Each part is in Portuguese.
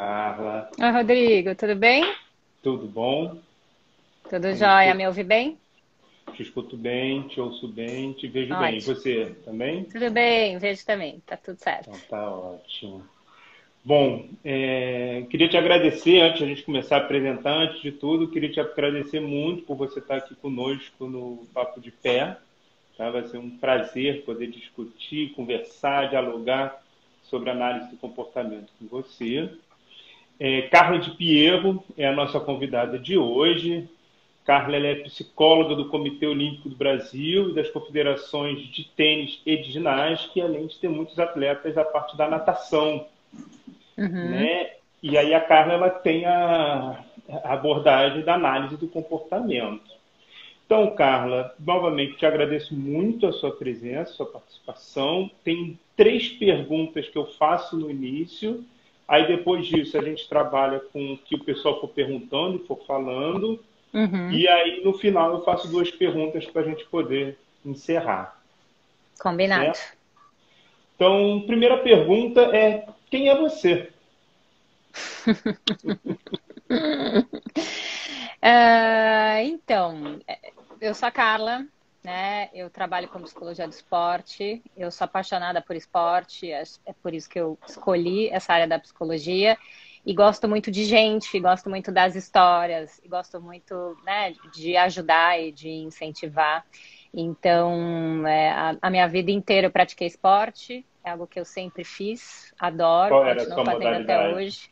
Carla. Oi, Rodrigo, tudo bem? Tudo bom? Tudo jóia, me ouve bem? Te escuto bem, te ouço bem, te vejo ótimo. bem. E você também? Tudo bem, vejo também, tá tudo certo. Então tá ótimo. Bom, é, queria te agradecer, antes de a gente começar a apresentar, antes de tudo, queria te agradecer muito por você estar aqui conosco no Papo de Pé. Tá? Vai ser um prazer poder discutir, conversar, dialogar sobre análise do comportamento com você. É, Carla de Pierro é a nossa convidada de hoje. Carla é psicóloga do Comitê Olímpico do Brasil e das confederações de tênis e de ginástica, além de ter muitos atletas da parte da natação. Uhum. Né? E aí a Carla ela tem a, a abordagem da análise do comportamento. Então, Carla, novamente te agradeço muito a sua presença, a sua participação. Tem três perguntas que eu faço no início. Aí, depois disso, a gente trabalha com o que o pessoal for perguntando e for falando. Uhum. E aí, no final, eu faço duas perguntas para a gente poder encerrar. Combinado. Então, primeira pergunta é: quem é você? uh, então, eu sou a Carla, né? Eu trabalho com psicologia do esporte. Eu sou apaixonada por esporte, é, é por isso que eu escolhi essa área da psicologia. E gosto muito de gente, gosto muito das histórias, gosto muito né, de ajudar e de incentivar. Então, é, a, a, minha vida inteira eu pratiquei esporte, é algo que eu sempre fiz, adoro, Qual era continuo fazendo até hoje.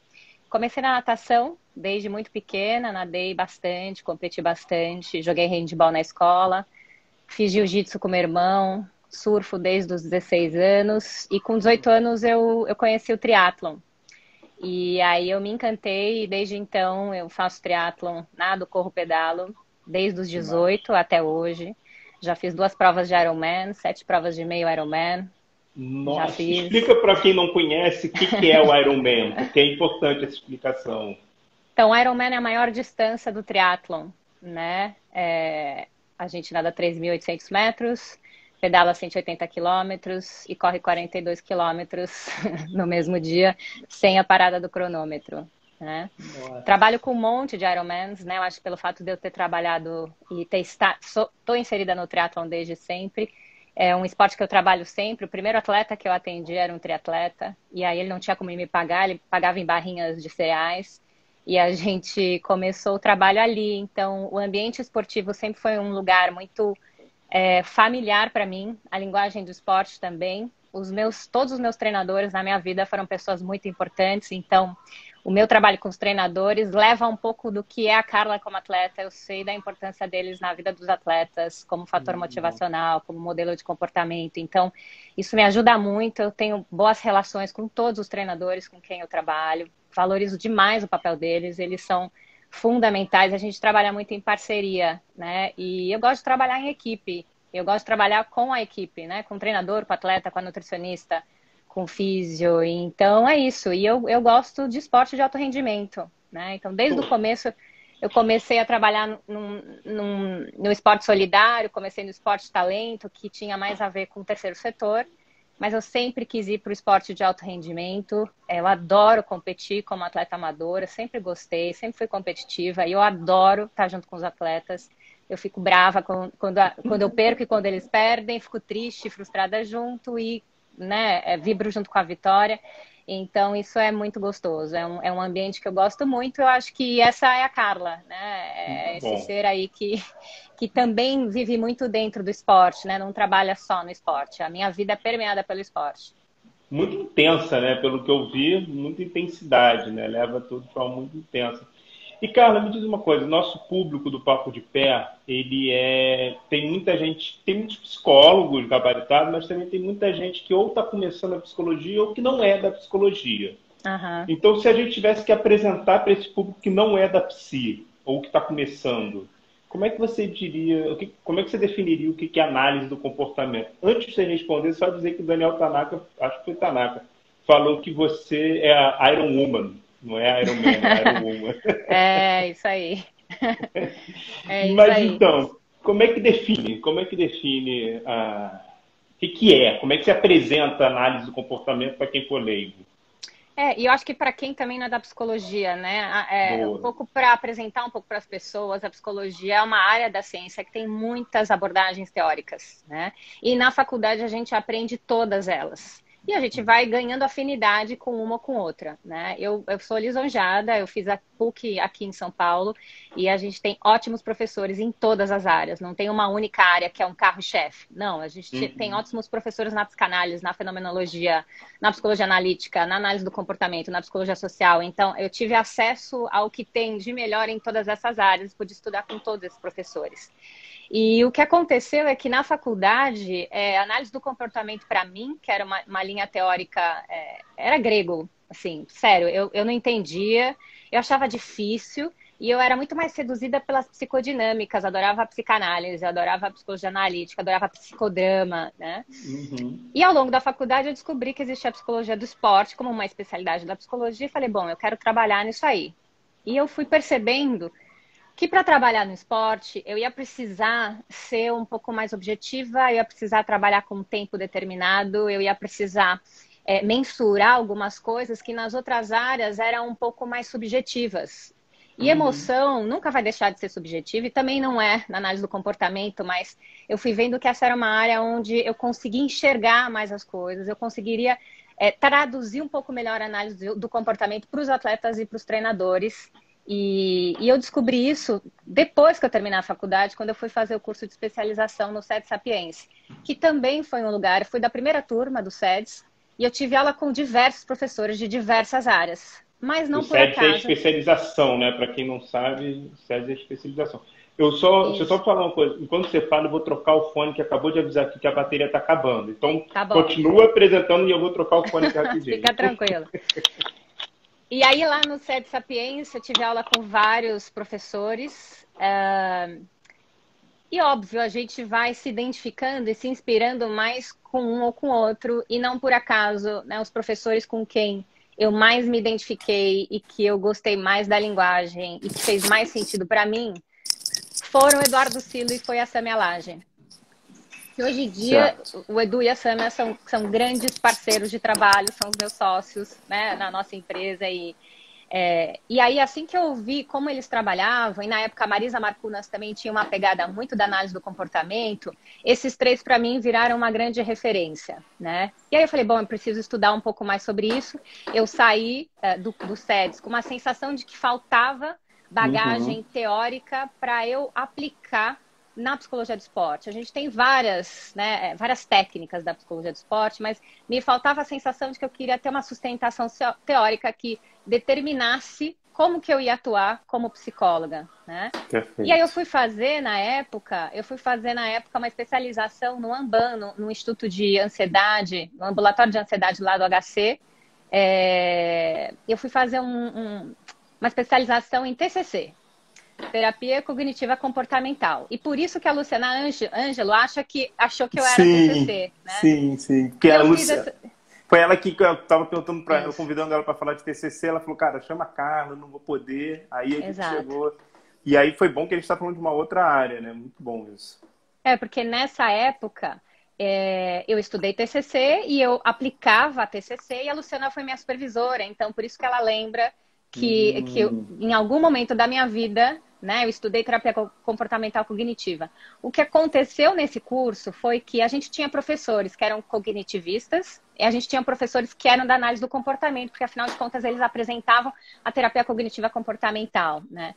Comecei na natação desde muito pequena, nadei bastante, competi bastante, joguei handball na escola, fiz jiu-jitsu com meu irmão, surfo desde os 16 anos e com 18 anos eu, eu conheci o triatlon. E aí eu me encantei e desde então eu faço triatlon, nado, corro, pedalo, desde os 18 até hoje. Já fiz duas provas de Ironman, sete provas de meio Ironman, nossa, explica para quem não conhece o que, que é o Ironman, porque é importante essa explicação. Então, o Ironman é a maior distância do triatlon, né? É, a gente nada 3.800 metros, pedala 180 quilômetros e corre 42 quilômetros no mesmo dia, sem a parada do cronômetro. Né? Trabalho com um monte de Ironmans, né? Eu acho que pelo fato de eu ter trabalhado e ter estou inserida no triatlon desde sempre, é um esporte que eu trabalho sempre. O primeiro atleta que eu atendi era um triatleta, e aí ele não tinha como me pagar, ele pagava em barrinhas de cereais. E a gente começou o trabalho ali. Então, o ambiente esportivo sempre foi um lugar muito é, familiar para mim, a linguagem do esporte também. Os meus, todos os meus treinadores na minha vida foram pessoas muito importantes. Então, o meu trabalho com os treinadores leva um pouco do que é a Carla como atleta. Eu sei da importância deles na vida dos atletas, como fator uhum. motivacional, como modelo de comportamento. Então, isso me ajuda muito. Eu tenho boas relações com todos os treinadores com quem eu trabalho. Valorizo demais o papel deles. Eles são fundamentais. A gente trabalha muito em parceria, né? E eu gosto de trabalhar em equipe. Eu gosto de trabalhar com a equipe, né? Com o treinador, com o atleta, com a nutricionista com físio. Então é isso. E eu, eu gosto de esporte de alto rendimento. Né? Então, desde o começo, eu comecei a trabalhar num, num, no esporte solidário, comecei no esporte talento, que tinha mais a ver com o terceiro setor. Mas eu sempre quis ir para o esporte de alto rendimento. Eu adoro competir como atleta amadora, sempre gostei, sempre fui competitiva. E eu adoro estar junto com os atletas. Eu fico brava quando, quando, quando eu perco e quando eles perdem, fico triste, frustrada junto. E né, é, vibro junto com a vitória. Então, isso é muito gostoso. É um, é um ambiente que eu gosto muito. Eu acho que essa é a Carla, né? É esse ser aí que, que também vive muito dentro do esporte, né? Não trabalha só no esporte. A minha vida é permeada pelo esporte. Muito intensa, né? Pelo que eu vi, muita intensidade, né? Leva tudo forma muito intensa. E Carla, me diz uma coisa, nosso público do Papo de Pé, ele é tem muita gente, tem muitos psicólogos gabaritados, mas também tem muita gente que ou está começando a psicologia ou que não é da psicologia. Uhum. Então, se a gente tivesse que apresentar para esse público que não é da psi ou que está começando, como é que você diria, como é que você definiria o que é análise do comportamento? Antes de você responder, só dizer que o Daniel Tanaka, acho que foi Tanaka, falou que você é a Iron Woman. Não é Iron Man, é Iron Woman. é, isso aí. É isso Mas aí. então, como é que define? Como é que define a. O que, que é? Como é que se apresenta a análise do comportamento para quem for leigo? É, e eu acho que para quem também não é da psicologia, né? É, um pouco para apresentar um pouco para as pessoas, a psicologia é uma área da ciência que tem muitas abordagens teóricas, né? E na faculdade a gente aprende todas elas e a gente vai ganhando afinidade com uma ou com outra, né? Eu, eu sou lisonjada, eu fiz a PUC aqui em São Paulo e a gente tem ótimos professores em todas as áreas, não tem uma única área que é um carro-chefe, não, a gente uhum. tem ótimos professores na psicanálise, na fenomenologia, na psicologia analítica, na análise do comportamento, na psicologia social, então eu tive acesso ao que tem de melhor em todas essas áreas, pude estudar com todos esses professores. E o que aconteceu é que na faculdade, é, análise do comportamento para mim, que era uma, uma linha teórica, é, era grego, assim, sério, eu, eu não entendia, eu achava difícil. E eu era muito mais seduzida pelas psicodinâmicas, adorava a psicanálise, adorava a psicologia analítica, adorava a psicodrama, né? Uhum. E ao longo da faculdade eu descobri que existia a psicologia do esporte como uma especialidade da psicologia e falei, bom, eu quero trabalhar nisso aí. E eu fui percebendo que para trabalhar no esporte eu ia precisar ser um pouco mais objetiva, eu ia precisar trabalhar com um tempo determinado, eu ia precisar é, mensurar algumas coisas que nas outras áreas eram um pouco mais subjetivas. E uhum. emoção nunca vai deixar de ser subjetiva e também não é na análise do comportamento, mas eu fui vendo que essa era uma área onde eu conseguia enxergar mais as coisas, eu conseguiria é, traduzir um pouco melhor a análise do, do comportamento para os atletas e para os treinadores e, e, eu descobri isso depois que eu terminei a faculdade, quando eu fui fazer o curso de especialização no SEDS Sapiense, que também foi um lugar, fui da primeira turma do SEDS, e eu tive aula com diversos professores de diversas áreas, mas não o por SEDS é acaso. é especialização, né? Para quem não sabe, SEDS é especialização. Eu só, deixa eu só falar uma coisa. Enquanto você fala, eu vou trocar o fone, que acabou de avisar aqui que a bateria está acabando. Então, tá continua apresentando e eu vou trocar o fone aqui rapidinho. Fica tranquilo. E aí lá no SED Sapiência eu tive aula com vários professores. Uh, e óbvio, a gente vai se identificando e se inspirando mais com um ou com outro. E não por acaso, né, os professores com quem eu mais me identifiquei e que eu gostei mais da linguagem e que fez mais sentido para mim foram Eduardo Silo e foi a Samia que hoje em dia certo. o Edu e a Samia são, são grandes parceiros de trabalho, são os meus sócios né, na nossa empresa. E, é, e aí, assim que eu vi como eles trabalhavam, e na época a Marisa Marcunas também tinha uma pegada muito da análise do comportamento, esses três para mim viraram uma grande referência. Né? E aí eu falei, bom, eu preciso estudar um pouco mais sobre isso. Eu saí é, do, do SEDS com uma sensação de que faltava bagagem uhum. teórica para eu aplicar na psicologia do esporte. A gente tem várias, né, é, várias técnicas da psicologia do esporte, mas me faltava a sensação de que eu queria ter uma sustentação teórica que determinasse como que eu ia atuar como psicóloga, né? E aí eu fui fazer na época, eu fui fazer na época uma especialização no Amban, no, no Instituto de Ansiedade, no ambulatório de ansiedade lá do HC. É, eu fui fazer um, um, uma especialização em TCC, terapia cognitiva comportamental. E por isso que a Luciana Ângelo acha que achou que eu era sim, TCC, né? Sim, sim. Porque a Luciana... Foi ela que eu estava perguntando para ela, convidando ela para falar de TCC, ela falou, cara, chama a Carla, não vou poder. Aí a gente Exato. chegou. E aí foi bom que a gente está falando de uma outra área, né? Muito bom isso. É, porque nessa época é, eu estudei TCC e eu aplicava a TCC e a Luciana foi minha supervisora, então por isso que ela lembra que, hum. que eu, em algum momento da minha vida né? Eu estudei terapia comportamental cognitiva. O que aconteceu nesse curso foi que a gente tinha professores que eram cognitivistas e a gente tinha professores que eram da análise do comportamento, porque afinal de contas eles apresentavam a terapia cognitiva comportamental, né?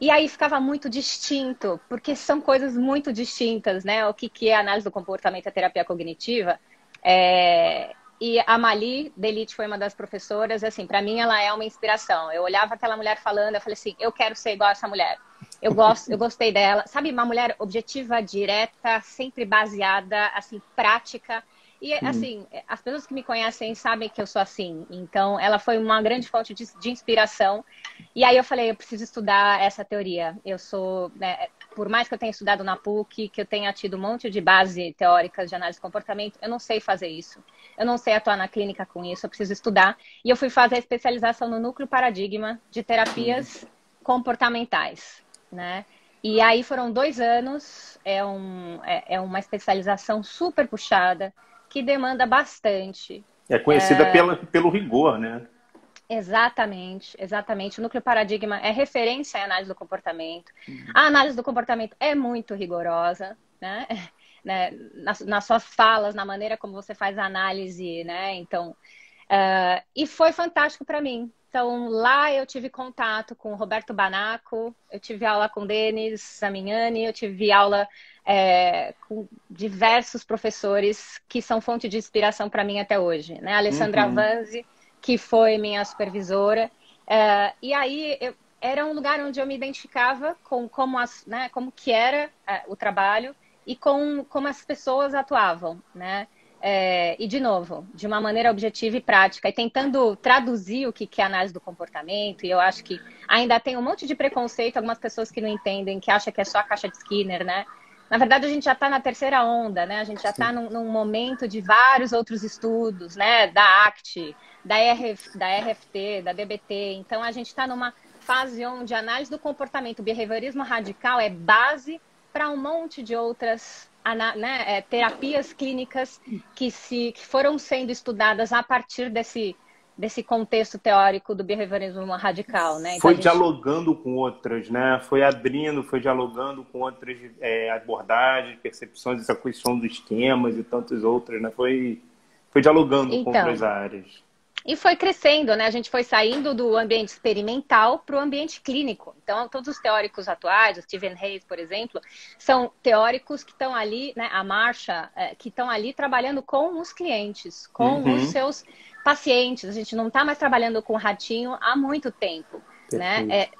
E aí ficava muito distinto, porque são coisas muito distintas, né? O que, que é análise do comportamento e terapia cognitiva. É... E a Mali Delite foi uma das professoras, assim, para mim ela é uma inspiração. Eu olhava aquela mulher falando, eu falei assim, eu quero ser igual essa mulher. Eu gosto, eu gostei dela. Sabe, uma mulher objetiva, direta, sempre baseada, assim, prática. E, assim, as pessoas que me conhecem sabem que eu sou assim. Então, ela foi uma grande fonte de, de inspiração. E aí eu falei, eu preciso estudar essa teoria. Eu sou, né, por mais que eu tenha estudado na PUC, que eu tenha tido um monte de base teórica de análise de comportamento, eu não sei fazer isso. Eu não sei atuar na clínica com isso, eu preciso estudar. E eu fui fazer a especialização no núcleo paradigma de terapias comportamentais, né? E aí foram dois anos, é, um, é, é uma especialização super puxada, que demanda bastante. É conhecida é... Pela, pelo rigor, né? Exatamente, exatamente. O núcleo paradigma é referência à análise do comportamento. Uhum. A análise do comportamento é muito rigorosa, né? né? Nas, nas, suas falas, na maneira como você faz a análise, né? Então, uh, e foi fantástico para mim. Então, lá eu tive contato com o Roberto Banaco, eu tive aula com Denis Samignani, eu tive aula é, com diversos professores que são fonte de inspiração para mim até hoje. Né? A Alessandra uhum. Vanzi, que foi minha supervisora. Uh, e aí eu, era um lugar onde eu me identificava com como, as, né, como que era uh, o trabalho e com como as pessoas atuavam, né? É, e de novo, de uma maneira objetiva e prática, e tentando traduzir o que é análise do comportamento. E eu acho que ainda tem um monte de preconceito, algumas pessoas que não entendem, que acham que é só a caixa de Skinner, né? Na verdade, a gente já está na terceira onda, né? A gente já está num, num, momento de vários outros estudos, né? Da ACT, da, RF, da RFT, da DBT. Então, a gente está numa fase onde a análise do comportamento, o behaviorismo radical é base para um monte de outras né, é, terapias clínicas que, se, que foram sendo estudadas a partir desse, desse contexto teórico do behaviorismo radical, né? Então, foi gente... dialogando com outras, né? Foi abrindo, foi dialogando com outras é, abordagens, percepções, essa questão dos esquemas e tantas outras, né? Foi, foi dialogando então, com outras áreas. E foi crescendo, né? A gente foi saindo do ambiente experimental para o ambiente clínico. Então, todos os teóricos atuais, o Stephen Hayes, por exemplo, são teóricos que estão ali, né? A Marcha, é, que estão ali trabalhando com os clientes, com uhum. os seus pacientes. A gente não está mais trabalhando com ratinho há muito tempo, né? É,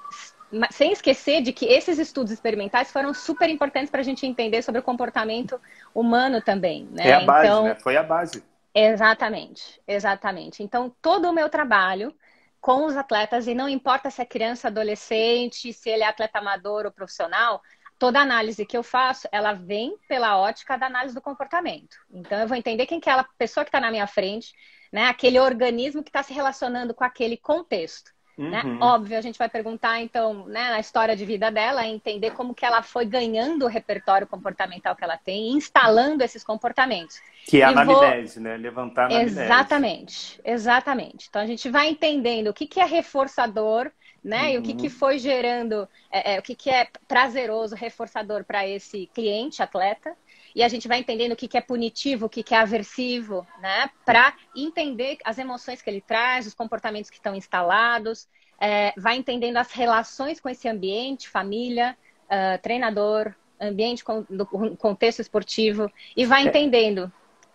sem esquecer de que esses estudos experimentais foram super importantes para a gente entender sobre o comportamento humano também, né? É a base, então, né? Foi a base. Exatamente, exatamente. Então, todo o meu trabalho com os atletas, e não importa se é criança, adolescente, se ele é atleta amador ou profissional, toda análise que eu faço, ela vem pela ótica da análise do comportamento. Então, eu vou entender quem que é a pessoa que está na minha frente, né? Aquele organismo que está se relacionando com aquele contexto. Né? Uhum. Né? Óbvio, a gente vai perguntar, então, né, na história de vida dela, entender como que ela foi ganhando o repertório comportamental que ela tem, instalando esses comportamentos. Que é a anamnese, vou... né? Levantar a anamnese. Exatamente, exatamente. Então, a gente vai entendendo o que, que é reforçador, né? Uhum. E o que, que uhum. foi gerando, é, é, o que, que é prazeroso, reforçador para esse cliente, atleta, e a gente vai entendendo o que, que é punitivo, o que, que é aversivo, né? Para entender as emoções que ele traz, os comportamentos que estão instalados, é, vai entendendo as relações com esse ambiente, família, uh, treinador, ambiente com, do contexto esportivo, e vai é. entendendo.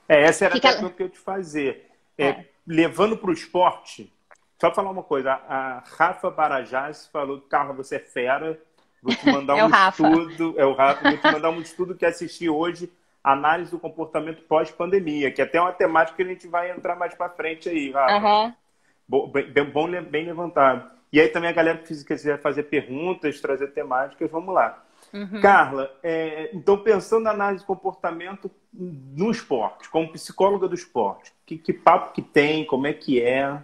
É, essa era que a pergunta que eu ia te fazer. É, é. Levando para o esporte, só falar uma coisa, a Rafa Barajás falou, Carla, você é fera, Vou te mandar é um estudo. É o Rafa, vou te mandar um estudo que assisti hoje, análise do comportamento pós-pandemia, que é até uma temática que a gente vai entrar mais para frente aí, Rafa. Uhum. Bom, bem, bem levantado. E aí também a galera que quiser fazer perguntas, trazer temáticas, vamos lá. Uhum. Carla, é, então pensando na análise de comportamento no esporte, como psicóloga do esporte, que, que papo que tem, como é que é?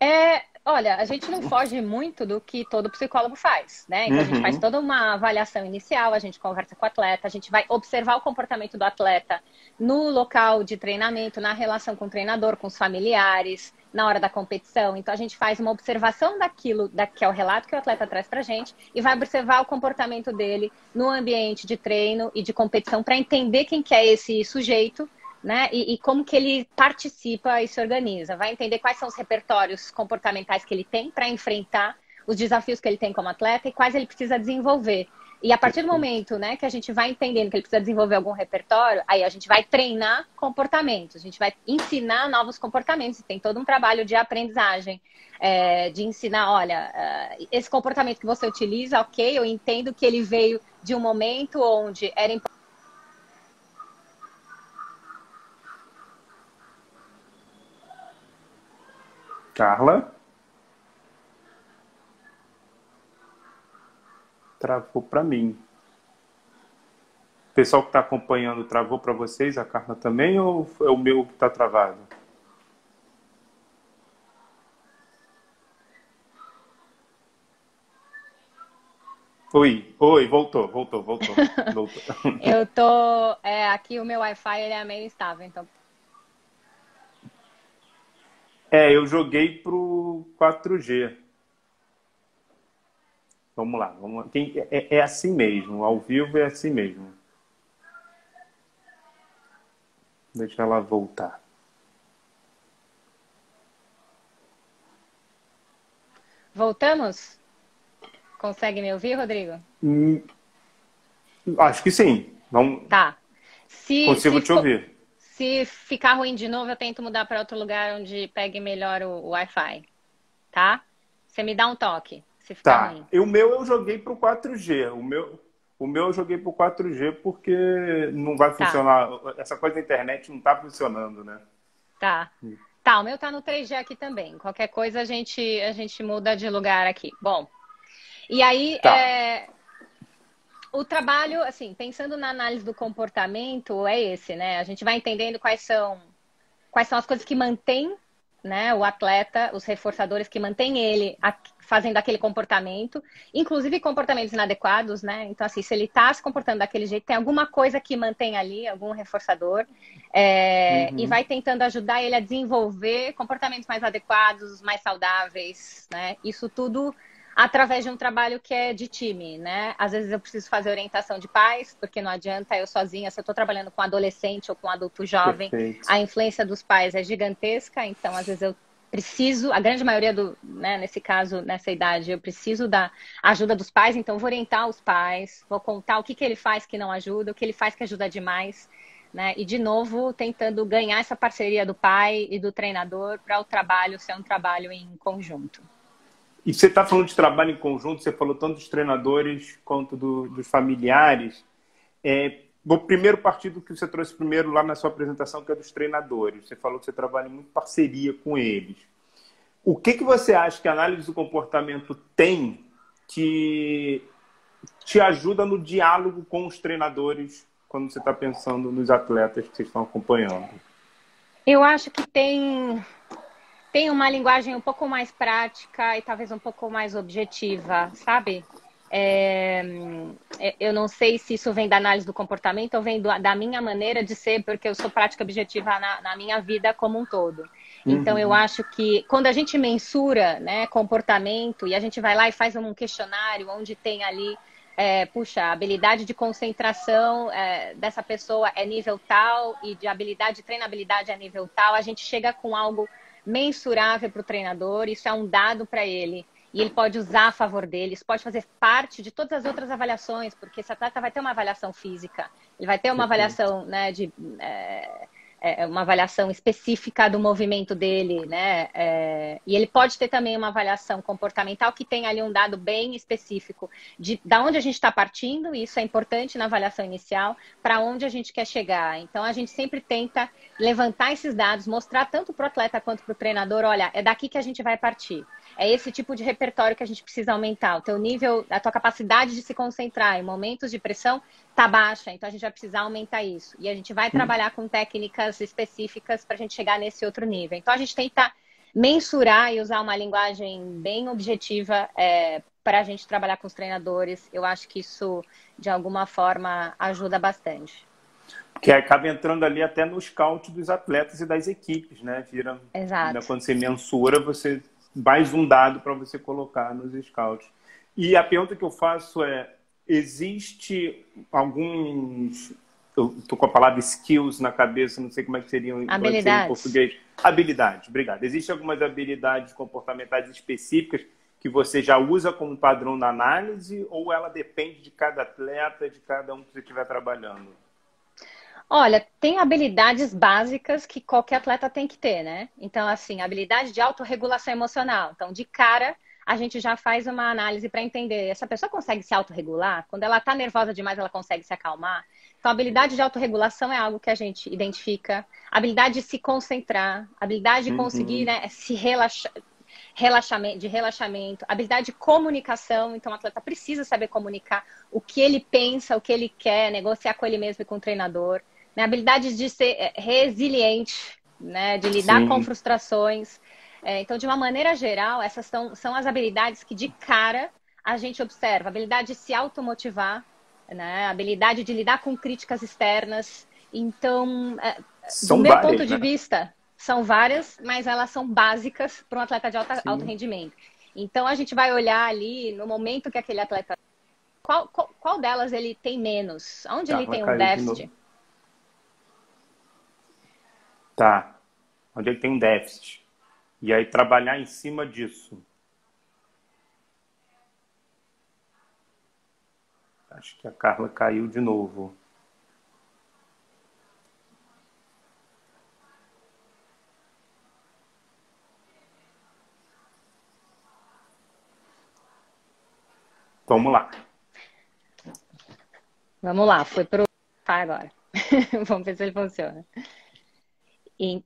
É, Olha, a gente não foge muito do que todo psicólogo faz, né? Então uhum. a gente faz uhum. toda uma avaliação inicial, a gente conversa com o atleta, a gente vai observar o comportamento do atleta no local de treinamento, na relação com o treinador, com os familiares, na hora da competição. Então a gente faz uma observação daquilo, da, que é o relato que o atleta traz pra gente, e vai observar o comportamento dele no ambiente de treino e de competição para entender quem que é esse sujeito né? E, e, como que ele participa e se organiza. Vai entender quais são os repertórios comportamentais que ele tem para enfrentar os desafios que ele tem como atleta e quais ele precisa desenvolver. E a partir do momento né, que a gente vai entendendo que ele precisa desenvolver algum repertório, aí a gente vai treinar comportamentos, a gente vai ensinar novos comportamentos. Tem todo um trabalho de aprendizagem, é, de ensinar, olha, uh, esse comportamento que você utiliza, ok, eu entendo que ele veio de um momento onde era importante Carla? Travou para mim. O pessoal que está acompanhando travou para vocês, a Carla também, ou é o meu que está travado? Oi, oi, voltou, voltou, voltou. voltou. Eu tô. É, aqui o meu Wi-Fi ele é meio instável, então É, eu joguei pro 4G. Vamos lá, vamos lá. Tem, é, é assim mesmo, ao vivo é assim mesmo. Deixa ela voltar. Voltamos? Consegue me ouvir, Rodrigo? Hum, acho que sim. Vamos... Tá. Se, Consigo se te ouvir. Se ficar ruim de novo, eu tento mudar para outro lugar onde pegue melhor o, o Wi-Fi. Tá? Você me dá um toque. Se ficar tá. ruim. E o meu eu joguei para o 4G. O meu, o meu eu joguei para o 4G porque não vai tá. funcionar. Essa coisa da internet não está funcionando, né? Tá. Tá, o meu tá no 3G aqui também. Qualquer coisa a gente, a gente muda de lugar aqui. Bom, e aí tá. é, o trabalho, assim, pensando na análise do comportamento, é esse, né? A gente vai entendendo quais são, quais são as coisas que mantêm né, o atleta, os reforçadores que mantêm ele fazendo aquele comportamento, inclusive comportamentos inadequados, né? Então, assim, se ele está se comportando daquele jeito, tem alguma coisa que mantém ali, algum reforçador, é, uhum. e vai tentando ajudar ele a desenvolver comportamentos mais adequados, mais saudáveis, né? Isso tudo através de um trabalho que é de time, né? Às vezes eu preciso fazer orientação de pais, porque não adianta eu sozinha, se eu estou trabalhando com adolescente ou com adulto jovem, Perfeito. a influência dos pais é gigantesca, então às vezes eu preciso, a grande maioria do, né, nesse caso, nessa idade, eu preciso da ajuda dos pais, então vou orientar os pais, vou contar o que, que ele faz que não ajuda, o que ele faz que ajuda demais, né? E de novo tentando ganhar essa parceria do pai e do treinador para o trabalho ser um trabalho em conjunto. E você está falando de trabalho em conjunto, você falou tanto dos treinadores quanto do, dos familiares. É, vou primeiro partir do que você trouxe primeiro lá na sua apresentação, que é dos treinadores. Você falou que você trabalha em muito parceria com eles. O que, que você acha que a análise do comportamento tem que te ajuda no diálogo com os treinadores quando você está pensando nos atletas que vocês estão acompanhando? Eu acho que tem tem uma linguagem um pouco mais prática e talvez um pouco mais objetiva, sabe? É, é, eu não sei se isso vem da análise do comportamento ou vem do, da minha maneira de ser, porque eu sou prática objetiva na, na minha vida como um todo. Então, eu uhum. acho que quando a gente mensura né, comportamento e a gente vai lá e faz um questionário onde tem ali, é, puxa, a habilidade de concentração é, dessa pessoa é nível tal e de habilidade de treinabilidade é nível tal, a gente chega com algo mensurável para o treinador, isso é um dado para ele. E ele pode usar a favor dele, isso pode fazer parte de todas as outras avaliações, porque esse atleta vai ter uma avaliação física, ele vai ter uma avaliação né, de. É, é, uma avaliação específica do movimento dele, né? É, e ele pode ter também uma avaliação comportamental que tem ali um dado bem específico de da onde a gente está partindo, e isso é importante na avaliação inicial, para onde a gente quer chegar. Então a gente sempre tenta levantar esses dados, mostrar tanto para o atleta quanto para o treinador, olha, é daqui que a gente vai partir. É esse tipo de repertório que a gente precisa aumentar. O teu nível, a tua capacidade de se concentrar em momentos de pressão está baixa, então a gente vai precisar aumentar isso. E a gente vai trabalhar com técnicas específicas para a gente chegar nesse outro nível. Então a gente tenta mensurar e usar uma linguagem bem objetiva é, para a gente trabalhar com os treinadores. Eu acho que isso, de alguma forma, ajuda bastante. Que acaba entrando ali até no scout dos atletas e das equipes, né? Vira, Exato. Né? Quando você mensura, você mais um dado para você colocar nos scouts. E a pergunta que eu faço é: existe alguns. Eu estou com a palavra skills na cabeça, não sei como é que seriam em português. Habilidades, obrigado. Existem algumas habilidades comportamentais específicas que você já usa como padrão na análise ou ela depende de cada atleta, de cada um que você estiver trabalhando? Olha, tem habilidades básicas que qualquer atleta tem que ter, né? Então, assim, habilidade de autorregulação emocional. Então, de cara, a gente já faz uma análise para entender essa pessoa consegue se autorregular? Quando ela está nervosa demais, ela consegue se acalmar? Então, habilidade de autorregulação é algo que a gente identifica. Habilidade de se concentrar, habilidade de conseguir uhum. né, se relaxar, relaxamento, de relaxamento, habilidade de comunicação. Então, o atleta precisa saber comunicar o que ele pensa, o que ele quer, negociar com ele mesmo e com o treinador né? habilidade de ser é, resiliente, né? de lidar Sim. com frustrações. É, então, de uma maneira geral, essas são, são as habilidades que de cara a gente observa. Habilidade de se automotivar, né? habilidade de lidar com críticas externas. Então, é, do meu várias, ponto de né? vista, são várias, mas elas são básicas para um atleta de alta, alto rendimento. Então a gente vai olhar ali no momento que aquele atleta. Qual, qual, qual delas ele tem menos? Onde tá, ele tem um déficit? De tá. Onde ele tem um déficit. E aí trabalhar em cima disso. Acho que a Carla caiu de novo. Vamos lá. Vamos lá, foi pro tá agora. Vamos ver se ele funciona. E...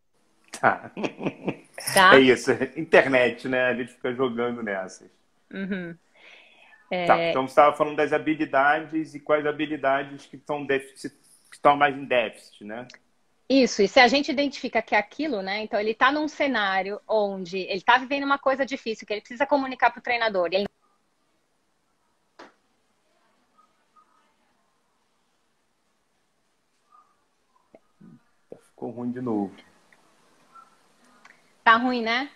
Tá. tá. É isso, internet, né? A gente fica jogando nessas. Uhum. É... Tá, então você estava falando das habilidades e quais habilidades que estão, déficit, que estão mais em déficit, né? Isso, e se a gente identifica que é aquilo, né? Então ele está num cenário onde ele está vivendo uma coisa difícil, que ele precisa comunicar para o treinador, e ele Ficou ruim de novo. Tá ruim, né?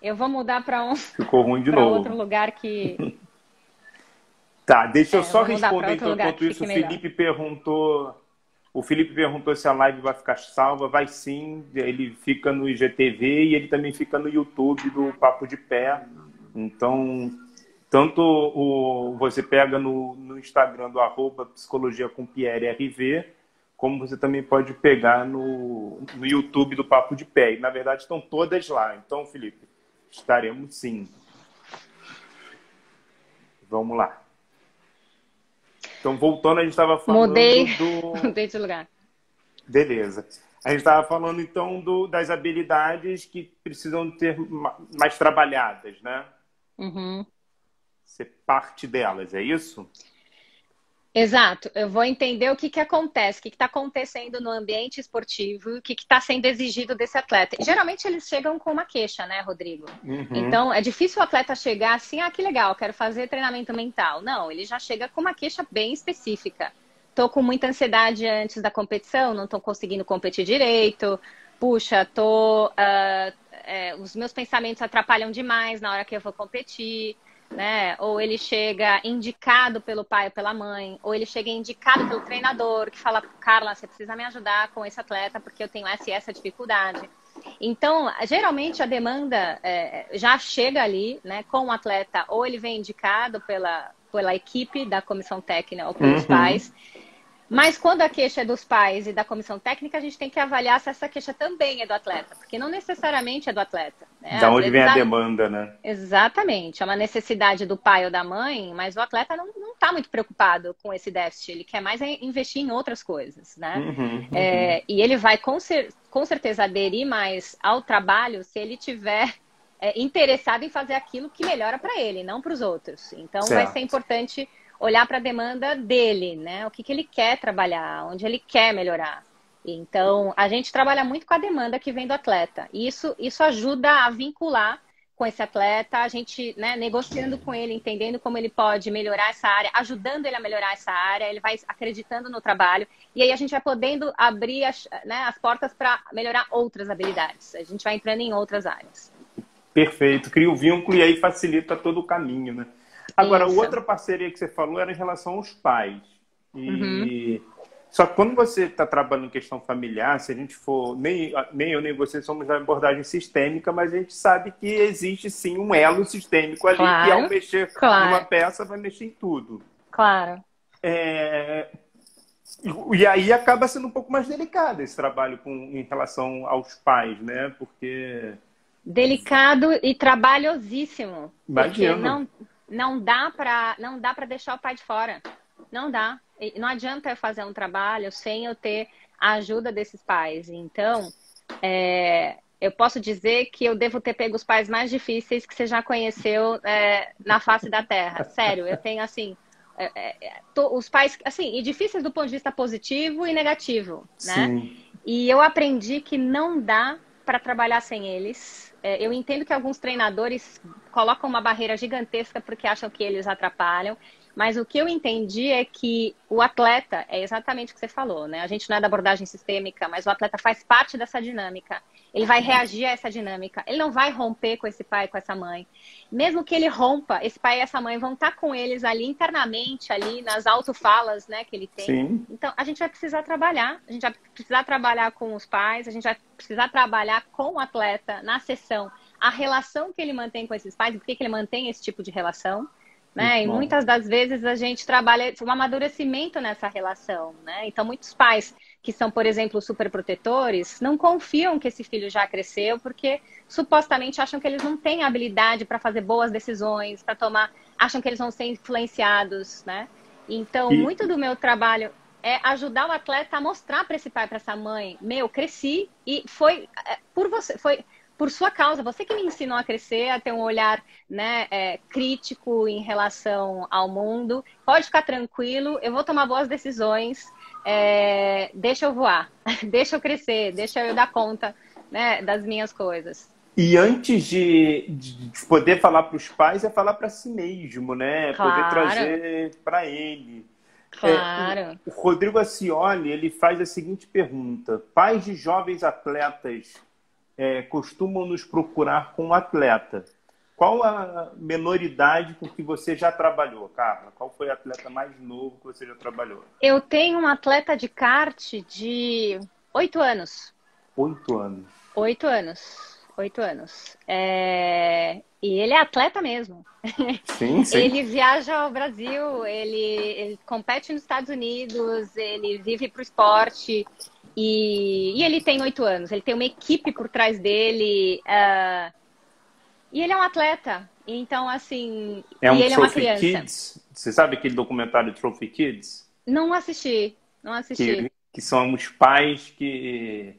Eu vou mudar para um. Ficou ruim de novo. outro lugar que. tá, deixa eu é, só eu responder então. Enquanto isso, o Felipe perguntou. O Felipe perguntou se a live vai ficar salva. Vai sim. Ele fica no IGTV e ele também fica no YouTube do Papo de Pé. Então, tanto o, você pega no, no Instagram do arroba Psicologia com Pierre RV, como você também pode pegar no, no YouTube do Papo de Pé. E, na verdade, estão todas lá. Então, Felipe, estaremos sim. Vamos lá. Então, voltando, a gente estava falando Mudei. do... Mudei de lugar. Beleza. A gente estava falando, então, do, das habilidades que precisam ter mais trabalhadas, né? Uhum. Ser parte delas, é isso? Exato, eu vou entender o que, que acontece, o que está acontecendo no ambiente esportivo, o que está sendo exigido desse atleta. E, geralmente eles chegam com uma queixa, né, Rodrigo? Uhum. Então é difícil o atleta chegar assim, ah, que legal, quero fazer treinamento mental. Não, ele já chega com uma queixa bem específica. Tô com muita ansiedade antes da competição, não estou conseguindo competir direito. Puxa, tô, uh, é, os meus pensamentos atrapalham demais na hora que eu vou competir né? Ou ele chega indicado pelo pai ou pela mãe, ou ele chega indicado pelo treinador que fala, Carla, você precisa me ajudar com esse atleta porque eu tenho essa e essa dificuldade. Então, geralmente a demanda é, já chega ali, né, com o atleta, ou ele vem indicado pela, pela equipe da comissão técnica ou pelos uhum. pais. Mas quando a queixa é dos pais e da comissão técnica, a gente tem que avaliar se essa queixa também é do atleta, porque não necessariamente é do atleta. Né? Da Às onde vem a demanda, né? Exatamente. É uma necessidade do pai ou da mãe, mas o atleta não está muito preocupado com esse déficit. Ele quer mais é investir em outras coisas, né? Uhum, uhum. É, e ele vai com, cer com certeza aderir mais ao trabalho se ele tiver é, interessado em fazer aquilo que melhora para ele, não para os outros. Então certo. vai ser importante olhar para a demanda dele, né? O que, que ele quer trabalhar, onde ele quer melhorar. Então, a gente trabalha muito com a demanda que vem do atleta. E isso, isso ajuda a vincular com esse atleta, a gente né, negociando com ele, entendendo como ele pode melhorar essa área, ajudando ele a melhorar essa área, ele vai acreditando no trabalho, e aí a gente vai podendo abrir as, né, as portas para melhorar outras habilidades. A gente vai entrando em outras áreas. Perfeito, cria o vínculo e aí facilita todo o caminho, né? Agora, Isso. outra parceria que você falou era em relação aos pais. E uhum. só que quando você está trabalhando em questão familiar, se a gente for nem, nem eu nem você somos da abordagem sistêmica, mas a gente sabe que existe sim um elo sistêmico ali claro, que ao mexer claro. numa peça vai mexer em tudo. Claro. É, e aí acaba sendo um pouco mais delicado esse trabalho com, em relação aos pais, né? Porque. Delicado e trabalhosíssimo. Imagina. Porque não, não dá para não dá para deixar o pai de fora. Não dá. Não adianta eu fazer um trabalho sem eu ter a ajuda desses pais. Então, é, eu posso dizer que eu devo ter pego os pais mais difíceis que você já conheceu é, na face da Terra. Sério, eu tenho assim. É, é, é tô, os pais, assim, e difíceis do ponto de vista positivo e negativo, né? Sim. E eu aprendi que não dá para trabalhar sem eles. É, eu entendo que alguns treinadores colocam uma barreira gigantesca porque acham que eles atrapalham. Mas o que eu entendi é que o atleta, é exatamente o que você falou, né? A gente não é da abordagem sistêmica, mas o atleta faz parte dessa dinâmica. Ele vai reagir a essa dinâmica. Ele não vai romper com esse pai, com essa mãe. Mesmo que ele rompa, esse pai e essa mãe vão estar com eles ali internamente, ali nas autofalas, né, que ele tem. Sim. Então, a gente vai precisar trabalhar. A gente vai precisar trabalhar com os pais, a gente vai precisar trabalhar com o atleta na sessão. A relação que ele mantém com esses pais, por que ele mantém esse tipo de relação. Né? E muitas das vezes a gente trabalha um amadurecimento nessa relação, né? Então, muitos pais que são, por exemplo, super protetores, não confiam que esse filho já cresceu, porque supostamente acham que eles não têm habilidade para fazer boas decisões, para tomar, acham que eles vão ser influenciados, né? Então, e... muito do meu trabalho é ajudar o atleta a mostrar para esse pai, para essa mãe, meu, cresci e foi é, por você, foi por sua causa, você que me ensinou a crescer, a ter um olhar né, é, crítico em relação ao mundo. Pode ficar tranquilo, eu vou tomar boas decisões. É, deixa eu voar, deixa eu crescer, deixa eu dar conta né, das minhas coisas. E antes de, de poder falar para os pais, é falar para si mesmo, né? Claro. Poder trazer para ele. Claro. É, o, o Rodrigo Acioli ele faz a seguinte pergunta: pais de jovens atletas é, costumam nos procurar com um atleta. Qual a menoridade com que você já trabalhou, Carla? Qual foi o atleta mais novo que você já trabalhou? Eu tenho um atleta de kart de oito anos. Oito anos. Oito anos. Oito anos. É... E ele é atleta mesmo. Sim, sim. ele viaja ao Brasil, ele, ele compete nos Estados Unidos, ele vive para o esporte. E, e ele tem oito anos, ele tem uma equipe por trás dele. Uh, e ele é um atleta. Então, assim. É um e ele Trophy é uma criança. Kids? Você sabe aquele documentário Trophy Kids? Não assisti. Não assisti. Que, que são os pais que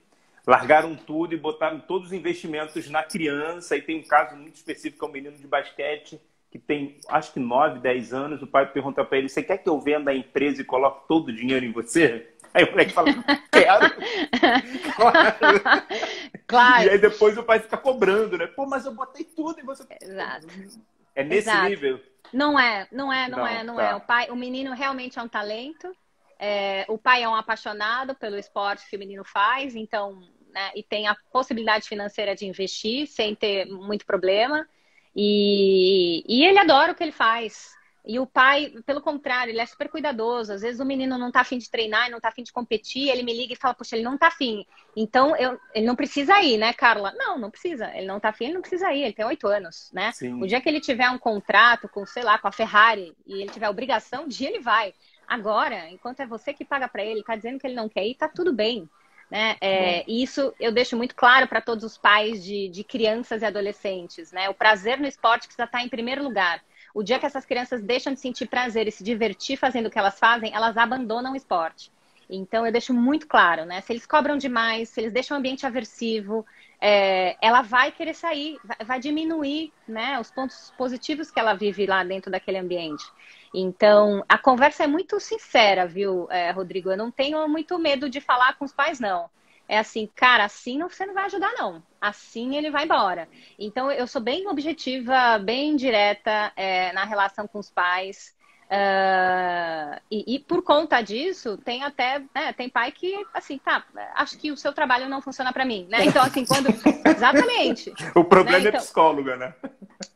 largaram tudo e botaram todos os investimentos na criança. E tem um caso muito específico, é um menino de basquete que tem, acho que 9, 10 anos. O pai pergunta para ele: Você quer que eu venda a empresa e coloque todo o dinheiro em você? Aí o moleque fala, quero. claro. claro. E aí depois o pai fica cobrando, né? Pô, mas eu botei tudo e você. Exato. É nesse Exato. nível. Não é, não é, não, não é, não tá. é. O pai, o menino realmente é um talento. É, o pai é um apaixonado pelo esporte que o menino faz, então, né, e tem a possibilidade financeira de investir sem ter muito problema. E, e ele adora o que ele faz. E o pai, pelo contrário, ele é super cuidadoso. Às vezes o menino não tá afim de treinar, não tá afim de competir, ele me liga e fala, poxa, ele não tá afim. Então, eu, ele não precisa ir, né, Carla? Não, não precisa. Ele não tá afim, ele não precisa ir. Ele tem oito anos, né? Sim. O dia que ele tiver um contrato com, sei lá, com a Ferrari, e ele tiver obrigação de ir, ele vai. Agora, enquanto é você que paga para ele, tá dizendo que ele não quer ir, tá tudo bem. Né? É, e isso eu deixo muito claro para todos os pais de, de crianças e adolescentes. Né? O prazer no esporte precisa estar em primeiro lugar. O dia que essas crianças deixam de sentir prazer e se divertir fazendo o que elas fazem, elas abandonam o esporte. Então, eu deixo muito claro, né? Se eles cobram demais, se eles deixam o ambiente aversivo, é, ela vai querer sair, vai, vai, diminuir né, os pontos positivos que ela vive lá dentro daquele ambiente. Então, a conversa é muito sincera, viu, é, Rodrigo? Eu não tenho muito medo de falar com os pais, não é assim, cara, assim você não vai ajudar, não. Assim ele vai embora. Então, eu sou bem objetiva, bem direta é, na relação com os pais. Uh, e, e, por conta disso, tem até, né, tem pai que, assim, tá, acho que o seu trabalho não funciona para mim, né? Então, assim, quando. Exatamente. o problema né? então, é psicóloga, né?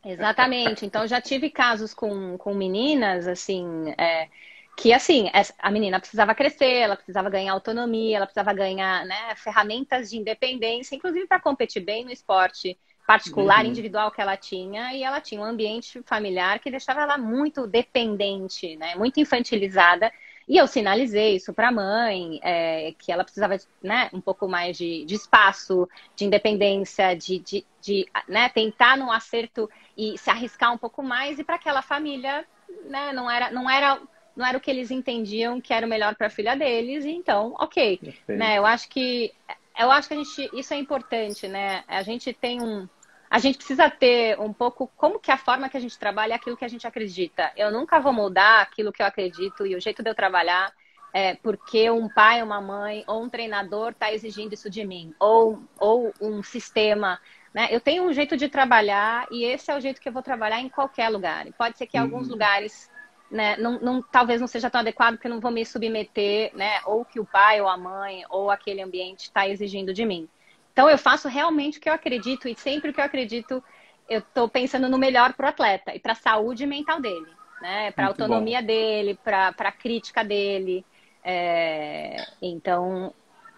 Exatamente. Então, já tive casos com, com meninas, assim. É, que assim, a menina precisava crescer, ela precisava ganhar autonomia, ela precisava ganhar né, ferramentas de independência, inclusive para competir bem no esporte particular, uhum. individual que ela tinha, e ela tinha um ambiente familiar que deixava ela muito dependente, né, muito infantilizada. E eu sinalizei isso para a mãe, é, que ela precisava né, um pouco mais de, de espaço, de independência, de, de, de né, tentar num acerto e se arriscar um pouco mais, e para aquela família né, não, era, não era não era o que eles entendiam que era o melhor para a filha deles, e então, ok. Né? Eu acho que eu acho que a gente isso é importante, né? A gente tem um a gente precisa ter um pouco como que a forma que a gente trabalha é aquilo que a gente acredita. Eu nunca vou mudar aquilo que eu acredito e o jeito de eu trabalhar é porque um pai, uma mãe ou um treinador está exigindo isso de mim, ou, ou um sistema Né? Eu tenho um jeito de trabalhar e esse é o jeito que eu vou trabalhar em qualquer lugar. E pode ser que em uhum. alguns lugares né, não, não, talvez não seja tão adequado porque eu não vou me submeter, né, ou que o pai ou a mãe ou aquele ambiente está exigindo de mim. Então eu faço realmente o que eu acredito e sempre o que eu acredito eu estou pensando no melhor para o atleta e para a saúde mental dele, né, para a autonomia bom. dele, para a crítica dele. É... Então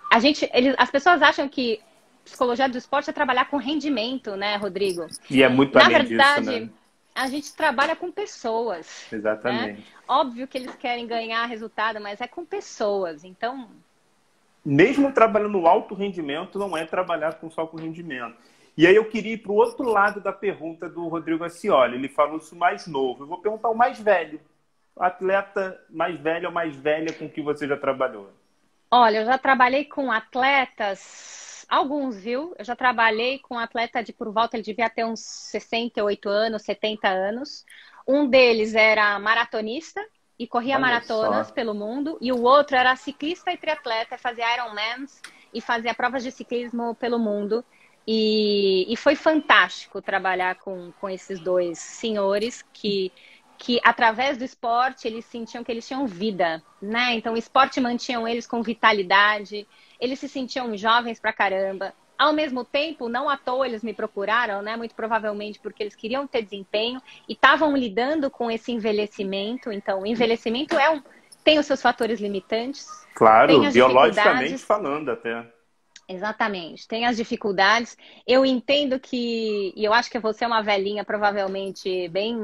a gente, eles, as pessoas acham que psicologia do esporte é trabalhar com rendimento, né, Rodrigo? E é muito Na verdade, disso, né? A gente trabalha com pessoas. Né? Exatamente. Né? Óbvio que eles querem ganhar resultado, mas é com pessoas. Então. Mesmo trabalhando alto rendimento, não é trabalhar com só com rendimento. E aí eu queria ir para o outro lado da pergunta do Rodrigo Acioli. Ele falou isso mais novo. Eu vou perguntar o mais velho. O atleta mais velho ou mais velha com que você já trabalhou? Olha, eu já trabalhei com atletas, alguns, viu? Eu já trabalhei com um atleta de por volta, ele devia ter uns 68 anos, 70 anos. Um deles era maratonista e corria Olha maratonas só. pelo mundo, e o outro era ciclista e triatleta, fazia Ironmans e fazia provas de ciclismo pelo mundo. E, e foi fantástico trabalhar com, com esses dois senhores que que através do esporte eles sentiam que eles tinham vida, né? Então o esporte mantinha eles com vitalidade, eles se sentiam jovens pra caramba. Ao mesmo tempo, não à toa eles me procuraram, né? Muito provavelmente porque eles queriam ter desempenho e estavam lidando com esse envelhecimento. Então, o envelhecimento é um, tem os seus fatores limitantes. Claro, biologicamente falando até. Exatamente, tem as dificuldades. Eu entendo que, e eu acho que você é uma velhinha, provavelmente bem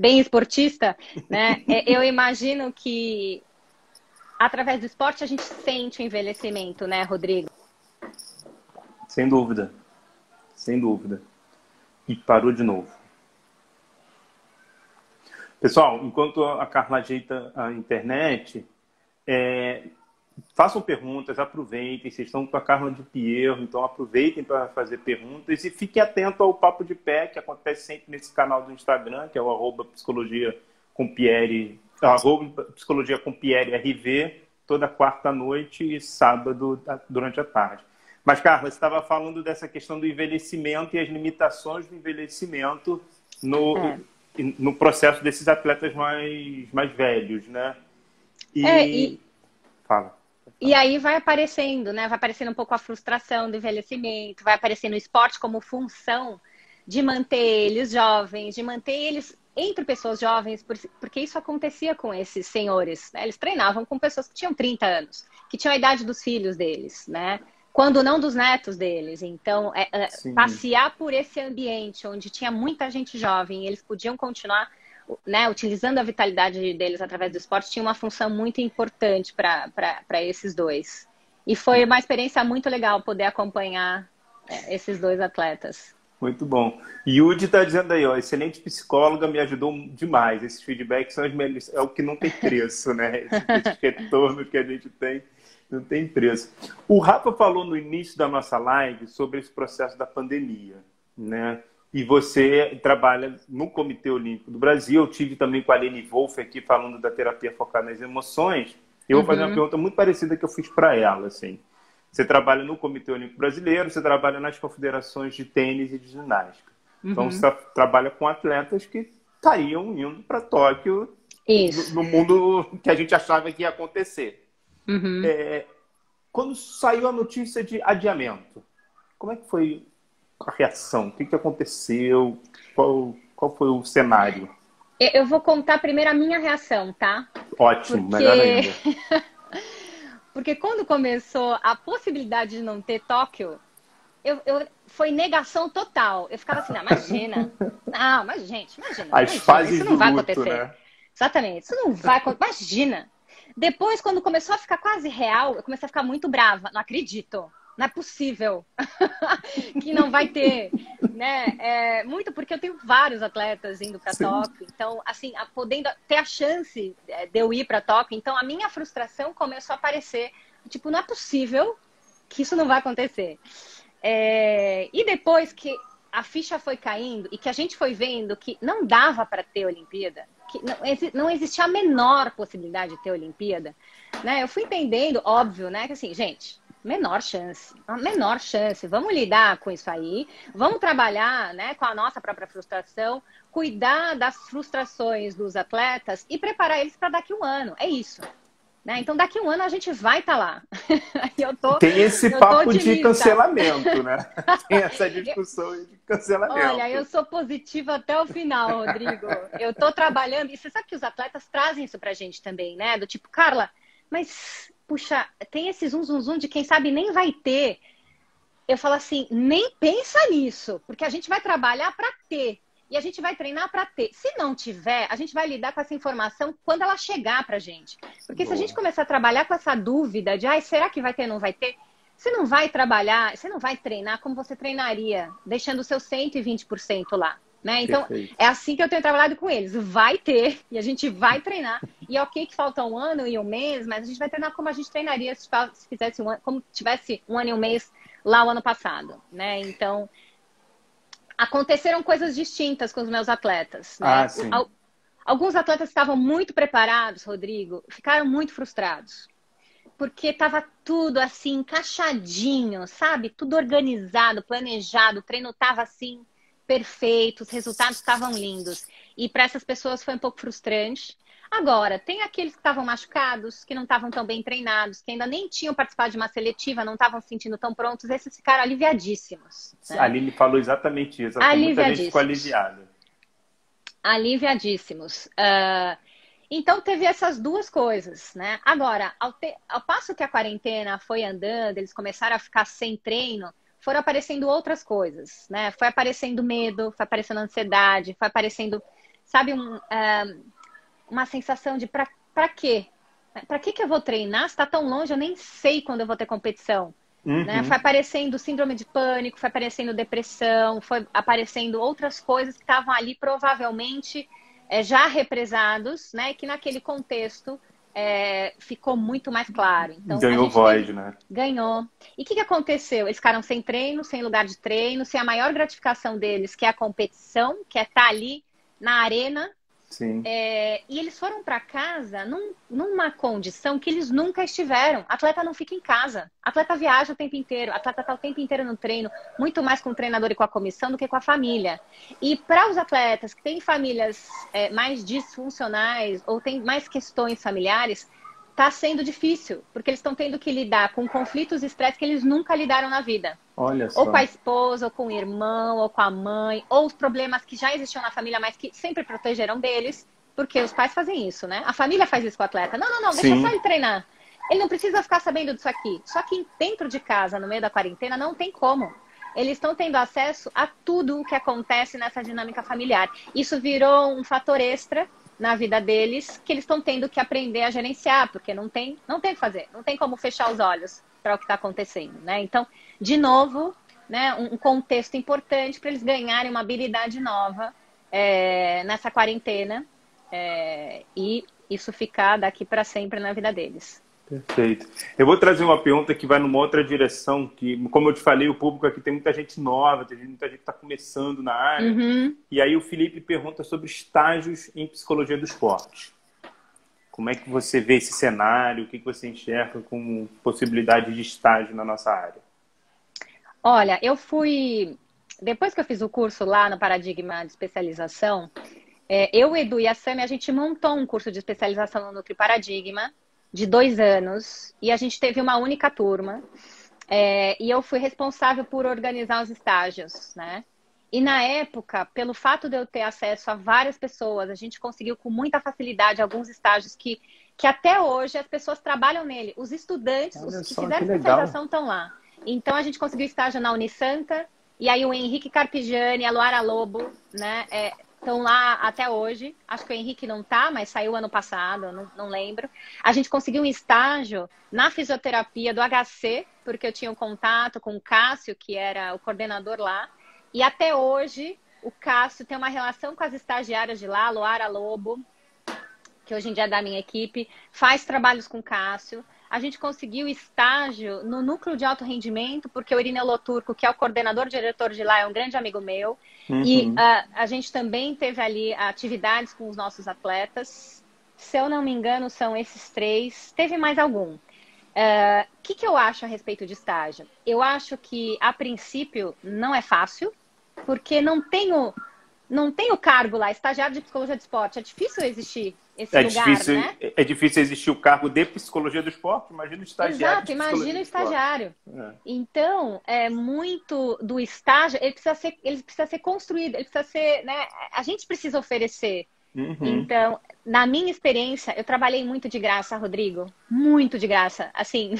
bem esportista, né? É, eu imagino que através do esporte a gente sente o envelhecimento, né, Rodrigo? Sem dúvida. Sem dúvida. E parou de novo. Pessoal, enquanto a Carla ajeita a internet, é, façam perguntas, aproveitem. Vocês estão com a Carla de Pierro, então aproveitem para fazer perguntas e fiquem atentos ao Papo de Pé, que acontece sempre nesse canal do Instagram, que é o arroba psicologia com Pierre, arroba psicologia com Pierre RV, toda quarta noite e sábado durante a tarde. Mas, Carla, você estava falando dessa questão do envelhecimento e as limitações do envelhecimento no, é. no processo desses atletas mais, mais velhos, né? E... É, e... Fala. E aí vai aparecendo, né? Vai aparecendo um pouco a frustração do envelhecimento, vai aparecendo o esporte como função de manter eles jovens, de manter eles entre pessoas jovens, porque isso acontecia com esses senhores. Né? Eles treinavam com pessoas que tinham 30 anos, que tinham a idade dos filhos deles, né? Quando não dos netos deles. Então, é, é, passear por esse ambiente onde tinha muita gente jovem, eles podiam continuar né, utilizando a vitalidade deles através do esporte, tinha uma função muito importante para esses dois. E foi uma experiência muito legal poder acompanhar é, esses dois atletas. Muito bom. Yudi está dizendo aí, ó, excelente psicóloga, me ajudou demais. Esses feedbacks são os melhores, é o que não tem preço, né? Esse retorno que a gente tem não tem preço. O Rafa falou no início da nossa live sobre esse processo da pandemia, né? E você trabalha no Comitê Olímpico do Brasil. Eu tive também com a Aline Wolff aqui falando da terapia focada nas emoções. Eu vou fazer uma uhum. pergunta muito parecida que eu fiz para ela, assim. Você trabalha no Comitê Olímpico Brasileiro, você trabalha nas confederações de tênis e de ginástica. Então, uhum. Então você trabalha com atletas que estariam indo para Tóquio no, no, mundo que a gente achava que ia acontecer. Uhum. É, quando saiu a notícia de adiamento, como é que foi a reação? O que, que aconteceu? Qual, qual foi o cenário? Eu vou contar primeiro a minha reação, tá? Ótimo, Porque... melhor ainda. Porque quando começou a possibilidade de não ter Tóquio, eu, eu, foi negação total. Eu ficava assim, não, imagina. Não, mas gente, imagina. As imagina, fases isso não vai luto, acontecer. Né? Exatamente, isso não vai acontecer. Imagina. Depois, quando começou a ficar quase real, eu comecei a ficar muito brava. Não acredito não é possível que não vai ter, né? É, muito porque eu tenho vários atletas indo para Tóquio, então, assim, a, podendo ter a chance é, de eu ir para Tóquio, então a minha frustração começou a aparecer, tipo, não é possível que isso não vai acontecer. É, e depois que a ficha foi caindo e que a gente foi vendo que não dava para ter Olimpíada, que não, não existia a menor possibilidade de ter Olimpíada, né? Eu fui entendendo, óbvio, né? Que assim, gente, Menor chance, a menor chance. Vamos lidar com isso aí, vamos trabalhar né, com a nossa própria frustração, cuidar das frustrações dos atletas e preparar eles para daqui a um ano. É isso. Né? Então, daqui a um ano a gente vai estar tá lá. tô, Tem esse papo de cancelamento, né? Tem essa discussão de cancelamento. Olha, eu sou positiva até o final, Rodrigo. Eu estou trabalhando, e você sabe que os atletas trazem isso pra gente também, né? Do tipo, Carla, mas puxa, tem esse zum, zum, zum de quem sabe nem vai ter. Eu falo assim, nem pensa nisso, porque a gente vai trabalhar para ter e a gente vai treinar para ter. Se não tiver, a gente vai lidar com essa informação quando ela chegar para gente. Porque Boa. se a gente começar a trabalhar com essa dúvida de, ai, será que vai ter, não vai ter? Você não vai trabalhar, você não vai treinar como você treinaria, deixando o seu 120% lá. Né? Então, Perfeito. é assim que eu tenho trabalhado com eles. Vai ter, e a gente vai treinar. E é ok que falta um ano e um mês, mas a gente vai treinar como a gente treinaria se, fizesse um ano, como tivesse um ano e um mês lá o ano passado. Né? Então, aconteceram coisas distintas com os meus atletas. Né? Ah, sim. Alguns atletas estavam muito preparados, Rodrigo, ficaram muito frustrados. Porque estava tudo assim, encaixadinho, sabe? Tudo organizado, planejado, o treino estava assim perfeito, os resultados estavam lindos. E para essas pessoas foi um pouco frustrante. Agora, tem aqueles que estavam machucados, que não estavam tão bem treinados, que ainda nem tinham participado de uma seletiva, não estavam se sentindo tão prontos, esses ficaram aliviadíssimos. Né? A Aline falou exatamente isso. Muita gente ficou aliviada. Aliviadíssimos. Uh, então, teve essas duas coisas, né? Agora, ao, te... ao passo que a quarentena foi andando, eles começaram a ficar sem treino, foram aparecendo outras coisas, né? Foi aparecendo medo, foi aparecendo ansiedade, foi aparecendo, sabe, um, uh, uma sensação de pra, pra quê? Pra que, que eu vou treinar? Se tá tão longe, eu nem sei quando eu vou ter competição. Uhum. Né? Foi aparecendo síndrome de pânico, foi aparecendo depressão, foi aparecendo outras coisas que estavam ali provavelmente é, já represados, né? Que naquele contexto é, ficou muito mais claro. Então, ganhou voz, né? Ganhou. E o que, que aconteceu? Eles ficaram sem treino, sem lugar de treino, sem a maior gratificação deles, que é a competição, que é estar tá ali na arena. Sim. É, e eles foram para casa num, numa condição que eles nunca estiveram. Atleta não fica em casa. Atleta viaja o tempo inteiro. Atleta está o tempo inteiro no treino, muito mais com o treinador e com a comissão do que com a família. E para os atletas que têm famílias é, mais disfuncionais ou têm mais questões familiares, está sendo difícil, porque eles estão tendo que lidar com conflitos e estresse que eles nunca lidaram na vida. Olha só. Ou com a esposa, ou com o irmão, ou com a mãe, ou os problemas que já existiam na família, mas que sempre protegeram deles, porque os pais fazem isso, né? A família faz isso com o atleta. Não, não, não, deixa Sim. só ele treinar. Ele não precisa ficar sabendo disso aqui. Só que dentro de casa, no meio da quarentena, não tem como. Eles estão tendo acesso a tudo o que acontece nessa dinâmica familiar. Isso virou um fator extra na vida deles que eles estão tendo que aprender a gerenciar, porque não tem, não tem o que fazer, não tem como fechar os olhos para o que está acontecendo, né? Então, de novo, né, um contexto importante para eles ganharem uma habilidade nova é, nessa quarentena é, e isso ficar daqui para sempre na vida deles. Perfeito. Eu vou trazer uma pergunta que vai numa outra direção, que, como eu te falei, o público aqui tem muita gente nova, tem muita gente que está começando na área. Uhum. E aí o Felipe pergunta sobre estágios em psicologia do esporte. Como é que você vê esse cenário? O que você enxerga como possibilidade de estágio na nossa área? Olha, eu fui. Depois que eu fiz o curso lá no Paradigma de Especialização, é, eu, Edu e a Sami, a gente montou um curso de especialização no Nutri Paradigma de dois anos e a gente teve uma única turma. É, e eu fui responsável por organizar os estágios, né? E na época, pelo fato de eu ter acesso a várias pessoas, a gente conseguiu com muita facilidade alguns estágios que, que até hoje as pessoas trabalham nele. Os estudantes, Olha os que fizeram que especialização estão lá. Então a gente conseguiu estágio na Unisanta, e aí o Henrique Carpigiani, a Luara Lobo, né? É, estão lá até hoje. Acho que o Henrique não tá, mas saiu ano passado, não, não, lembro. A gente conseguiu um estágio na fisioterapia do HC, porque eu tinha um contato com o Cássio, que era o coordenador lá. E até hoje, o Cássio tem uma relação com as estagiárias de lá, Loara Lobo, que hoje em dia é da minha equipe, faz trabalhos com o Cássio a gente conseguiu estágio no núcleo de alto rendimento, porque o Irineu Loturco, que é o coordenador diretor de lá, é um grande amigo meu. Uhum. E uh, a gente também teve ali atividades com os nossos atletas. Se eu não me engano, são esses três. Teve mais algum. O uh, que, que eu acho a respeito de estágio? Eu acho que, a princípio, não é fácil, porque não tenho, não tenho cargo lá, estagiário de psicologia de esporte. É difícil existir esse é lugar, difícil, né? É difícil existir o cargo de psicologia do esporte, imagina o estagiário. Exato, imagina o estagiário. É. Então, é muito do estágio, ele precisa ser, ele precisa ser construído, ele precisa ser, né? A gente precisa oferecer. Uhum. Então, na minha experiência, eu trabalhei muito de graça, Rodrigo. Muito de graça. Assim.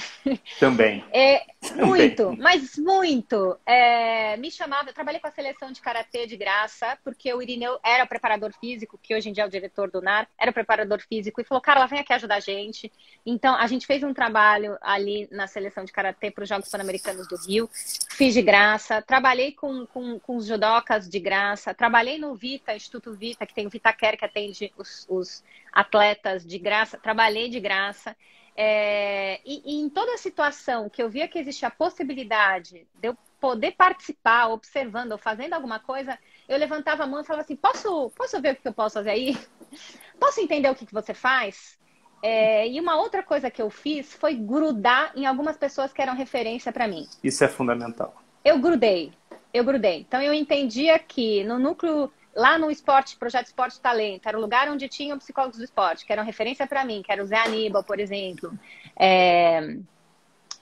Também. É, muito, Também. mas muito. É, me chamava, eu trabalhei com a seleção de karatê de graça, porque o Irineu era o preparador físico, que hoje em dia é o diretor do NAR, era o preparador físico, e falou: Carla, vem aqui ajudar a gente. Então, a gente fez um trabalho ali na seleção de karatê para os Jogos Pan-Americanos do Rio. Fiz de graça. Trabalhei com, com, com os judocas de graça. Trabalhei no Vita, Instituto Vita, que tem o VitaCare, que atende os, os atletas de graça, trabalhei de graça. É, e, e, em toda situação que eu via que existia a possibilidade de eu poder participar, observando ou fazendo alguma coisa, eu levantava a mão e falava assim: posso, posso ver o que eu posso fazer aí? Posso entender o que, que você faz? É, e uma outra coisa que eu fiz foi grudar em algumas pessoas que eram referência para mim. Isso é fundamental. Eu grudei, eu grudei. Então eu entendia que no núcleo lá no esporte, projeto Esporte Talento, era o lugar onde tinham psicólogos do esporte, que eram referência para mim, que era o Zé Aníbal, por exemplo. É...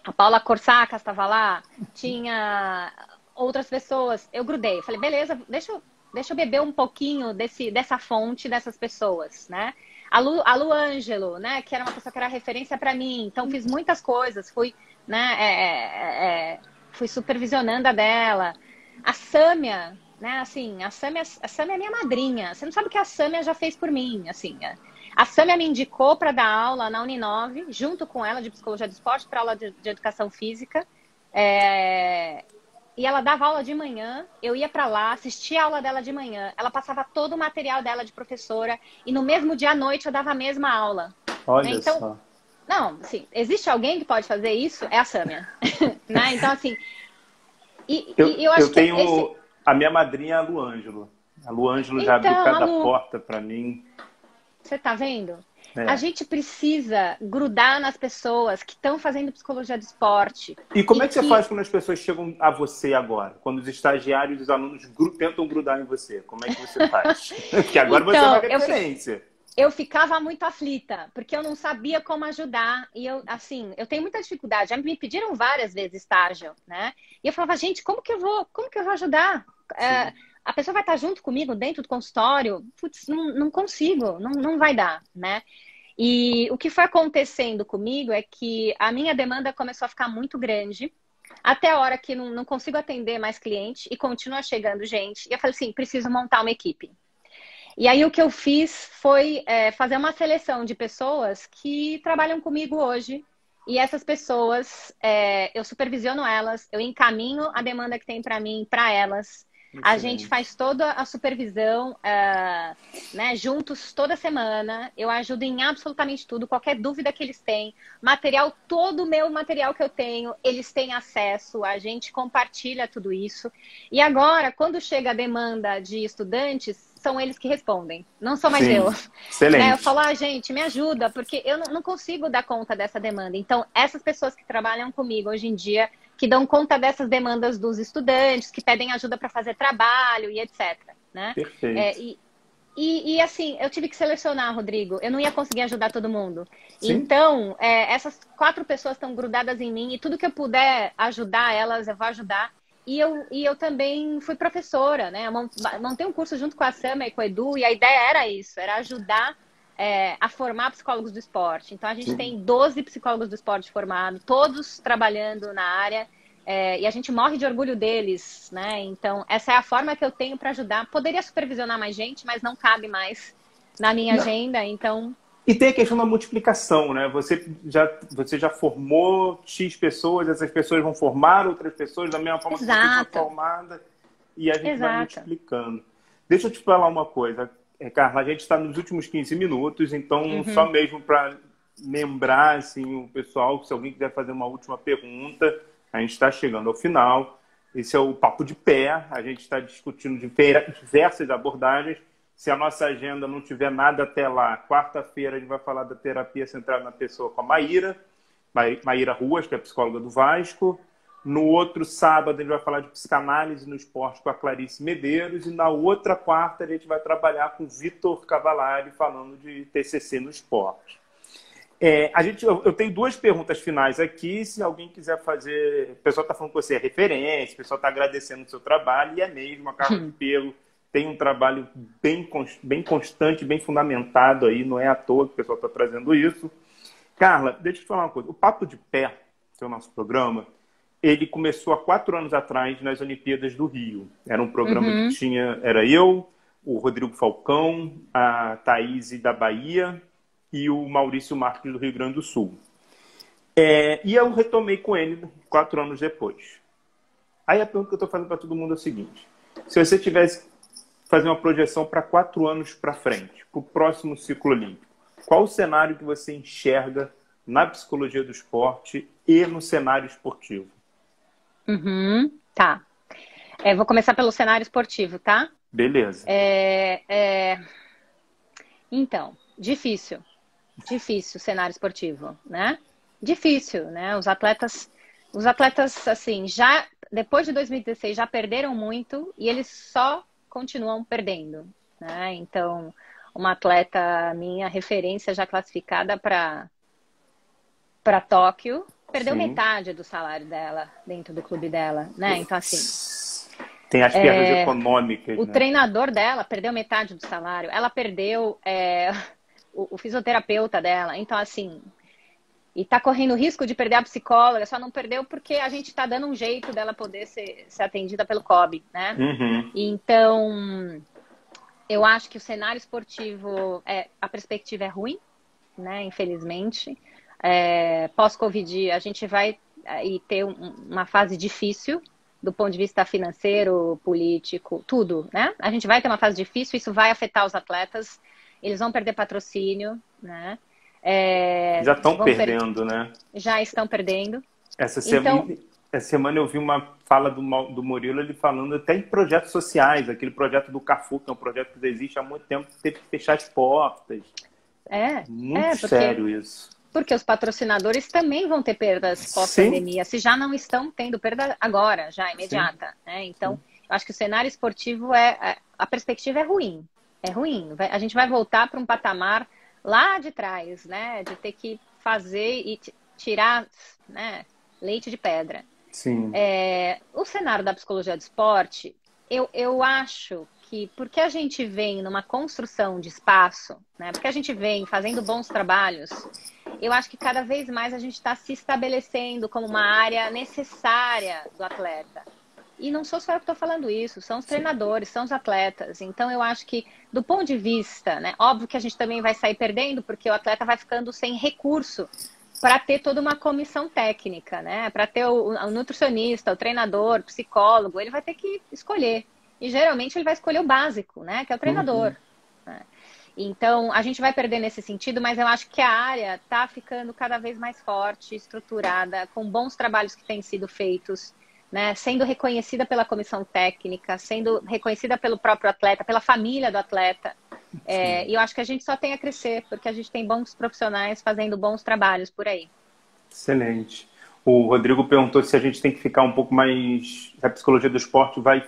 A Paula Corsacas estava lá, tinha outras pessoas. Eu grudei, falei, beleza, deixa eu, deixa eu beber um pouquinho desse, dessa fonte, dessas pessoas, né? A Lu, a Lu Ângelo, né, que era uma pessoa que era referência para mim, então fiz muitas coisas, fui, né, é, é, é fui supervisionando a dela. A Sâmia, né? Assim, a Samia, a Samia é minha madrinha. Você não sabe o que a Samia já fez por mim, assim. É. A Samia me indicou para dar aula na Uninove, junto com ela de psicologia do esporte, para aula de, de, educação física. É... E ela dava aula de manhã, eu ia para lá, assistia a aula dela de manhã. Ela passava todo o material dela de professora e no mesmo dia à noite eu dava a mesma aula. Olha então, só. Não, assim, existe alguém que pode fazer isso? É a Sâmia. né? Então, assim. E, eu, e eu acho eu tenho, que esse... A minha madrinha é a Luângelo. A Luângelo já abriu então, cada Lu... porta para mim. Você tá vendo? É. A gente precisa grudar nas pessoas que estão fazendo psicologia do esporte. E como e é que, que, você faz quando as pessoas chegam a você agora? Quando os estagiários e os alunos gru... tentam grudar em você? Como é que você faz? Porque agora então, você é uma então, referência. Eu, eu ficava muito aflita, porque eu não sabia como ajudar. E eu, assim, eu tenho muita dificuldade. Já me pediram várias vezes estágio, né? E eu falava, gente, como que eu vou, como que eu vou ajudar? É, a pessoa vai estar junto comigo dentro do consultório, putz, não, não consigo, não, não vai dar, né? E o que foi acontecendo comigo é que a minha demanda começou a ficar muito grande, até a hora que não, não consigo atender mais cliente e continua chegando gente. E eu falei assim, preciso montar uma equipe. E aí o que eu fiz foi é, fazer uma seleção de pessoas que trabalham comigo hoje. E essas pessoas, é, eu supervisiono elas, eu encaminho a demanda que tem para mim para elas. A gente faz toda a supervisão, uh, né, juntos toda semana. Eu ajudo em absolutamente tudo, qualquer dúvida que eles têm. Material, todo o meu material que eu tenho, eles têm acesso. A gente compartilha tudo isso. E agora, quando chega a demanda de estudantes, são eles que respondem, não sou mais Sim. eu. Excelente. Né? Eu falo, ah, gente, me ajuda, porque eu não consigo dar conta dessa demanda. Então, essas pessoas que trabalham comigo hoje em dia, que dão conta dessas demandas dos estudantes, que pedem ajuda para fazer trabalho e etc. Né? Perfeito. É, e, e, e, assim, eu tive que selecionar, Rodrigo. Eu não ia conseguir ajudar todo mundo. Sim. Então, é, essas quatro pessoas estão grudadas em mim e tudo que eu puder ajudar elas, eu vou ajudar. E eu, e eu também fui professora, né? Eu montei um curso junto com a Sama e com o Edu, e a ideia era isso, era ajudar é, a formar psicólogos do esporte. Então, a gente Sim. tem 12 psicólogos do esporte formados, todos trabalhando na área. É, e a gente morre de orgulho deles, né? Então, essa é a forma que eu tenho para ajudar. Poderia supervisionar mais gente, mas não cabe mais na minha não. agenda, então... E tem a questão da multiplicação, né? Você já, você já formou X pessoas, essas pessoas vão formar outras pessoas da mesma forma Exato. que você foi formada, e a gente Exato. vai multiplicando. Deixa eu te falar uma coisa. É, Carla, a gente está nos últimos 15 minutos, então uhum. só mesmo para lembrar assim, o pessoal, se alguém quiser fazer uma última pergunta, a gente está chegando ao final. Esse é o Papo de Pé, a gente está discutindo diversas abordagens. Se a nossa agenda não tiver nada até lá, quarta-feira a gente vai falar da terapia centrada na pessoa com a Maíra. Maíra Ruas, que é psicóloga do Vasco. No outro sábado, a gente vai falar de psicanálise no esporte com a Clarice Medeiros. E na outra quarta, a gente vai trabalhar com Vitor Cavalari, falando de TCC no esporte. É, a gente, eu, eu, tenho duas perguntas finais aqui. Se alguém quiser fazer. O pessoal está falando que você é referência, o pessoal está agradecendo o seu trabalho, e é mesmo. A Carla de Pelo tem um trabalho bem, bem constante, bem fundamentado aí, não é à toa que o pessoal está trazendo isso. Carla, deixa eu te falar uma coisa. O Papo de Pé, que é o nosso programa, ele começou há quatro anos atrás nas Olimpíadas do Rio. Era um programa uhum. que tinha. Era eu, o Rodrigo Falcão, a Thaís da Bahia e o Maurício Marques do Rio Grande do Sul. É, e eu retomei com ele quatro anos depois. Aí a pergunta que eu estou fazendo para todo mundo é o seguinte: se você tivesse fazer uma projeção para quatro anos para frente, para o próximo ciclo olímpico, qual o cenário que você enxerga na psicologia do esporte e no cenário esportivo? Uhum, tá. É, vou começar pelo cenário esportivo, tá? Beleza. É, é... Então, difícil. Difícil o cenário esportivo, né? Difícil, né? Os atletas, os atletas, assim, já depois de 2016 já perderam muito e eles só continuam perdendo, né? Então, uma atleta minha referência já classificada para para Tóquio perdeu Sim. metade do salário dela dentro do clube dela, né? Então assim. Tem as perdas é, econômicas. O né? treinador dela perdeu metade do salário. Ela perdeu é, o, o, fisioterapeuta dela. Então, assim. E tá correndo risco de perder a psicóloga, só não perdeu porque a gente tá dando um jeito dela poder ser, ser atendida pelo COB, né? Uhum. Então, eu acho que o cenário esportivo, é, a perspectiva é ruim, né? Infelizmente. É, Pós-Covid, a gente vai aí ter um, uma fase difícil do ponto de vista financeiro, político, tudo, né? A gente vai ter uma fase difícil, isso vai afetar os atletas, eles vão perder patrocínio, né? É, já estão perdendo, per... né? Já estão perdendo. Essa semana, então... essa semana eu vi uma fala do, do Murilo, ele falando até em projetos sociais, aquele projeto do Cafu, que é um projeto que existe há muito tempo, teve que fechar as portas. É, muito é, sério isso. Porque os patrocinadores também vão ter perdas pós-pandemia, se já não estão tendo perda agora, já imediata. Né? Então, Sim. eu acho que o cenário esportivo é, é. A perspectiva é ruim. É ruim. A gente vai voltar para um patamar lá de trás, né? De ter que fazer e tirar né, leite de pedra. Sim. É, o cenário da psicologia do esporte, eu, eu acho que porque a gente vem numa construção de espaço, né? Porque a gente vem fazendo bons trabalhos, eu acho que cada vez mais a gente está se estabelecendo como uma área necessária do atleta. E não sou só eu que estou falando isso, são os treinadores, são os atletas. Então eu acho que, do ponto de vista, né, óbvio que a gente também vai sair perdendo, porque o atleta vai ficando sem recurso para ter toda uma comissão técnica, né? Para ter o, o, nutricionista, o treinador, o psicólogo, ele vai ter que escolher. E geralmente ele vai escolher o básico, né? Que é o treinador. Uhum. Né? Então, a gente vai perder nesse sentido, mas eu acho que a área está ficando cada vez mais forte, estruturada, com bons trabalhos que têm sido feitos, né? sendo reconhecida pela comissão técnica, sendo reconhecida pelo próprio atleta, pela família do atleta. É, e eu acho que a gente só tem a crescer, porque a gente tem bons profissionais fazendo bons trabalhos por aí. Excelente. O Rodrigo perguntou se a gente tem que ficar um pouco mais. A psicologia do esporte vai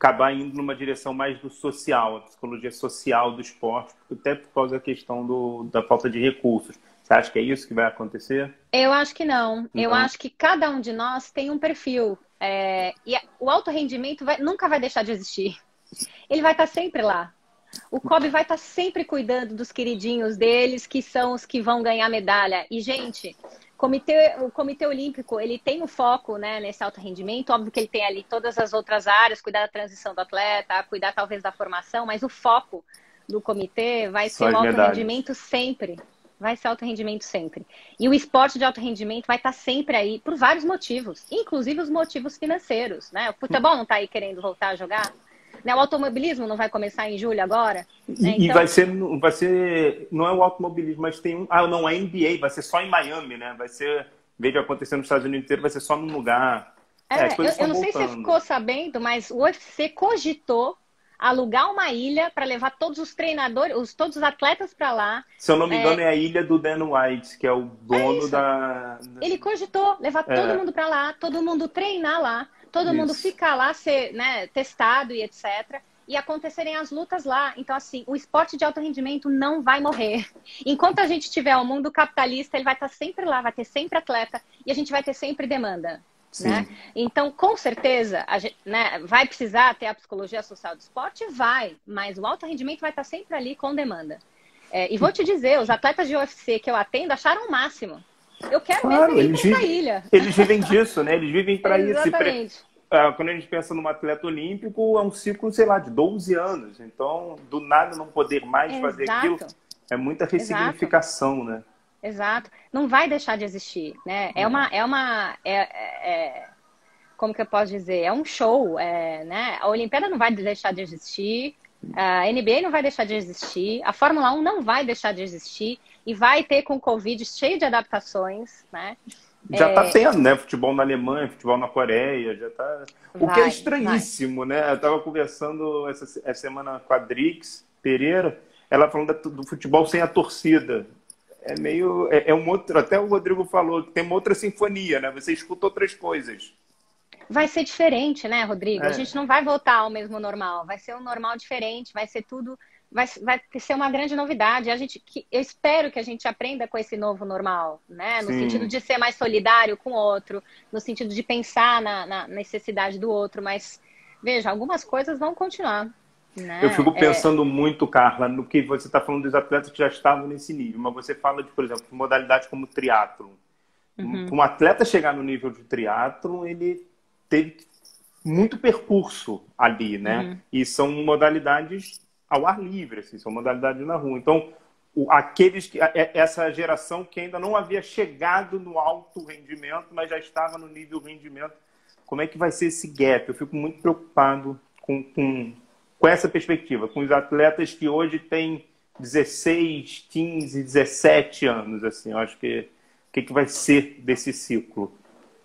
acabar indo numa direção mais do social, a psicologia social do esporte, até por causa da questão do, da falta de recursos. Você acha que é isso que vai acontecer? Eu acho que não. Então... Eu acho que cada um de nós tem um perfil. É... E o alto rendimento vai... nunca vai deixar de existir. Ele vai estar sempre lá. O COB vai estar sempre cuidando dos queridinhos deles, que são os que vão ganhar medalha. E, gente, comitê, o Comitê Olímpico, ele tem o um foco né, nesse alto rendimento. Óbvio que ele tem ali todas as outras áreas, cuidar da transição do atleta, cuidar talvez da formação, mas o foco do comitê vai Só ser o alto medalhas. rendimento sempre. Vai ser alto rendimento sempre. E o esporte de alto rendimento vai estar sempre aí por vários motivos, inclusive os motivos financeiros. Né? O futebol não está aí querendo voltar a jogar. Né? O automobilismo não vai começar em julho agora? Né? Então... E vai ser, vai ser, não é o automobilismo, mas tem um, ah, não, é NBA, vai ser só em Miami, né? Vai ser, de acontecer nos Estados Unidos inteiro, vai ser só num lugar. É, é eu, eu não sei se você ficou sabendo, mas o UFC cogitou alugar uma ilha para levar todos os treinadores, os, todos os atletas para lá. Se eu não me engano, é... é a ilha do Dan White, que é o dono é da. Ele cogitou levar é. todo mundo para lá, todo mundo treinar lá, todo isso. mundo ficar lá, ser né, testado e etc e acontecerem as lutas lá. Então, assim, o esporte de alto rendimento não vai morrer. Enquanto a gente tiver o mundo capitalista, ele vai estar sempre lá, vai ter sempre atleta e a gente vai ter sempre demanda. Né? Então, com certeza, a gente, né, vai precisar ter a psicologia social do esporte? Vai, mas o alto rendimento vai estar sempre ali com demanda. É, e vou te dizer, os atletas de UFC que eu atendo acharam o máximo. Eu quero claro, mesmo ir para ilha. Eles vivem disso, né? Eles vivem para isso. Exatamente. Ah, quando a gente pensa num atleta olímpico, é um ciclo, sei lá, de 12 anos. Então, do nada não poder mais Exato. fazer aquilo, é muita ressignificação, Exato. né? Exato. Não vai deixar de existir, né? É uma, é uma, é, é, é, como que eu posso dizer? É um show, é, né? A Olimpíada não vai deixar de existir, a NBA não vai deixar de existir, a Fórmula 1 não vai deixar de existir e vai ter com o Covid cheio de adaptações, né? Já está é... tendo, né? Futebol na Alemanha, futebol na Coreia, já tá. O vai, que é estranhíssimo, vai. né? Eu estava conversando essa, essa, semana com a Drix Pereira, ela falando do futebol sem a torcida. É meio. É, é um outro. Até o Rodrigo falou que tem uma outra sinfonia, né? Você escuta outras coisas. Vai ser diferente, né, Rodrigo? É. A gente não vai voltar ao mesmo normal. Vai ser um normal diferente, vai ser tudo vai, vai ser uma grande novidade. A gente, que, eu espero que a gente aprenda com esse novo normal, né? No Sim. sentido de ser mais solidário com o outro, no sentido de pensar na, na necessidade do outro. Mas, veja, algumas coisas vão continuar. Né? Eu fico é. pensando é... muito, Carla, no que você está falando dos atletas que já estavam nesse nível, mas você fala de, por exemplo, modalidades como triatlo. Uhum. Um atleta chegar no nível de triatlo, ele teve muito percurso ali, né? Uhum. E são modalidades ao ar livre, assim, são modalidades na rua. Então, o, aqueles que, essa geração que ainda não havia chegado no alto rendimento, mas já estava no nível rendimento, como é que vai ser esse gap? Eu fico muito preocupado com, com, com essa perspectiva, com os atletas que hoje têm 16, 15, 17 anos, assim, eu acho que o que, que vai ser desse ciclo?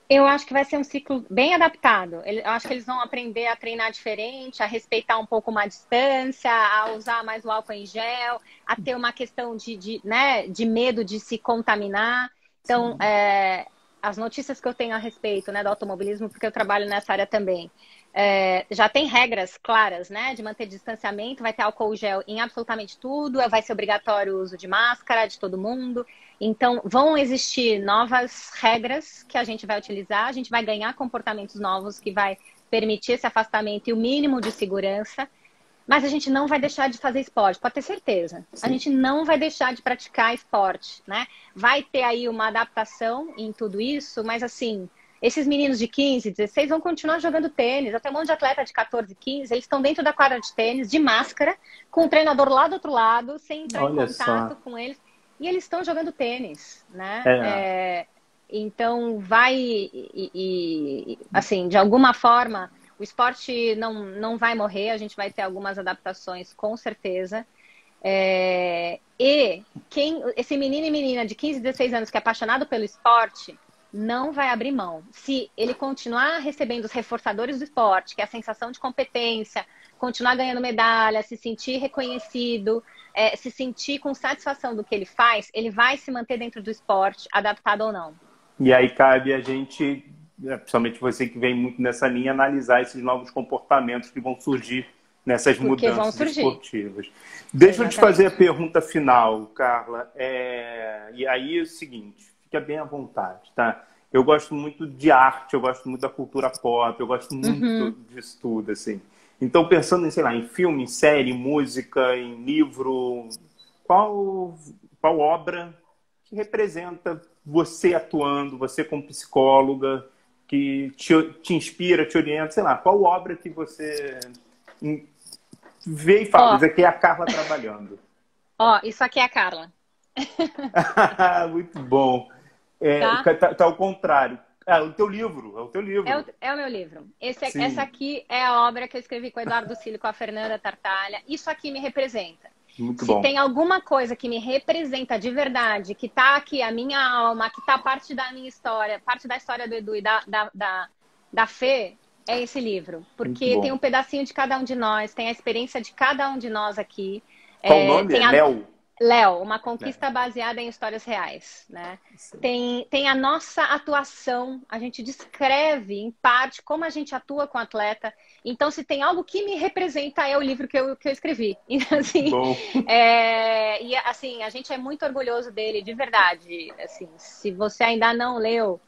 Eu acho que vai ser um ciclo bem adaptado. Eu acho que eles vão aprender a treinar diferente, a respeitar um pouco uma distância, a usar mais o álcool em gel, a ter uma questão de, de, né, de medo de se contaminar. Então, é, as notícias que eu tenho a respeito né, do automobilismo, porque eu trabalho nessa área também, é, já tem regras claras, né, de manter distanciamento, vai ter álcool gel em absolutamente tudo, vai ser obrigatório o uso de máscara de todo mundo. Então, vão existir novas regras que a gente vai utilizar, a gente vai ganhar comportamentos novos que vai permitir esse afastamento e o mínimo de segurança, mas a gente não vai deixar de fazer esporte, pode ter certeza. Sim. A gente não vai deixar de praticar esporte, né? Vai ter aí uma adaptação em tudo isso, mas assim, esses meninos de 15, 16 vão continuar jogando tênis. Até um monte de atleta de 14, 15, eles estão dentro da quadra de tênis, de máscara, com o treinador lá do outro lado, sem entrar Olha em contato só. com eles e eles estão jogando tênis, né? É. É, então vai e, e, assim, de alguma forma, o esporte não, não vai morrer, a gente vai ter algumas adaptações com certeza. É, e quem esse menino e menina de 15, 16 anos que é apaixonado pelo esporte não vai abrir mão. Se ele continuar recebendo os reforçadores do esporte, que é a sensação de competência, continuar ganhando medalha, se sentir reconhecido, é, se sentir com satisfação do que ele faz, ele vai se manter dentro do esporte, adaptado ou não. E aí cabe a gente, é, principalmente você que vem muito nessa linha, analisar esses novos comportamentos que vão surgir nessas Porque mudanças esportivas. Deixa Exatamente. eu te fazer a pergunta final, Carla. É... E aí é o seguinte, fica bem à vontade, tá? Eu gosto muito de arte, eu gosto muito da cultura pop, eu gosto muito uhum. disso tudo, assim. Então, pensando em, sei lá, em filme, em série, em em livro, qual, qual obra que representa você atuando, você como psicóloga, que te, te inspira, te orienta, sei lá, qual obra que você vê e fala, isso aqui é a Carla trabalhando. Ó, isso aqui é a Carla. Muito bom. É, tá? Tá, tá ao contrário. É o teu livro, é o teu livro. É o, é o meu livro. Esse, é, essa aqui é a obra que eu escrevi com o Eduardo Cílio, com a Fernanda Tartalha. Isso aqui me representa. Muito Se bom. tem alguma coisa que me representa de verdade, que está aqui, a minha alma, que está parte da minha história, parte da história do Edu e da, da, da, da Fê, é esse livro, porque tem um pedacinho de cada um de nós, tem a experiência de cada um de nós aqui. Qual é, o nome? Tem a... Léo? Léo, uma conquista baseada em histórias reais, né? Tem, tem a nossa atuação, a gente descreve em parte como a gente atua com o atleta. Então, se tem algo que me representa, é o livro que eu, que eu escrevi. E, assim, é, e assim, a gente é muito orgulhoso dele, de verdade. Assim, se você ainda não leu,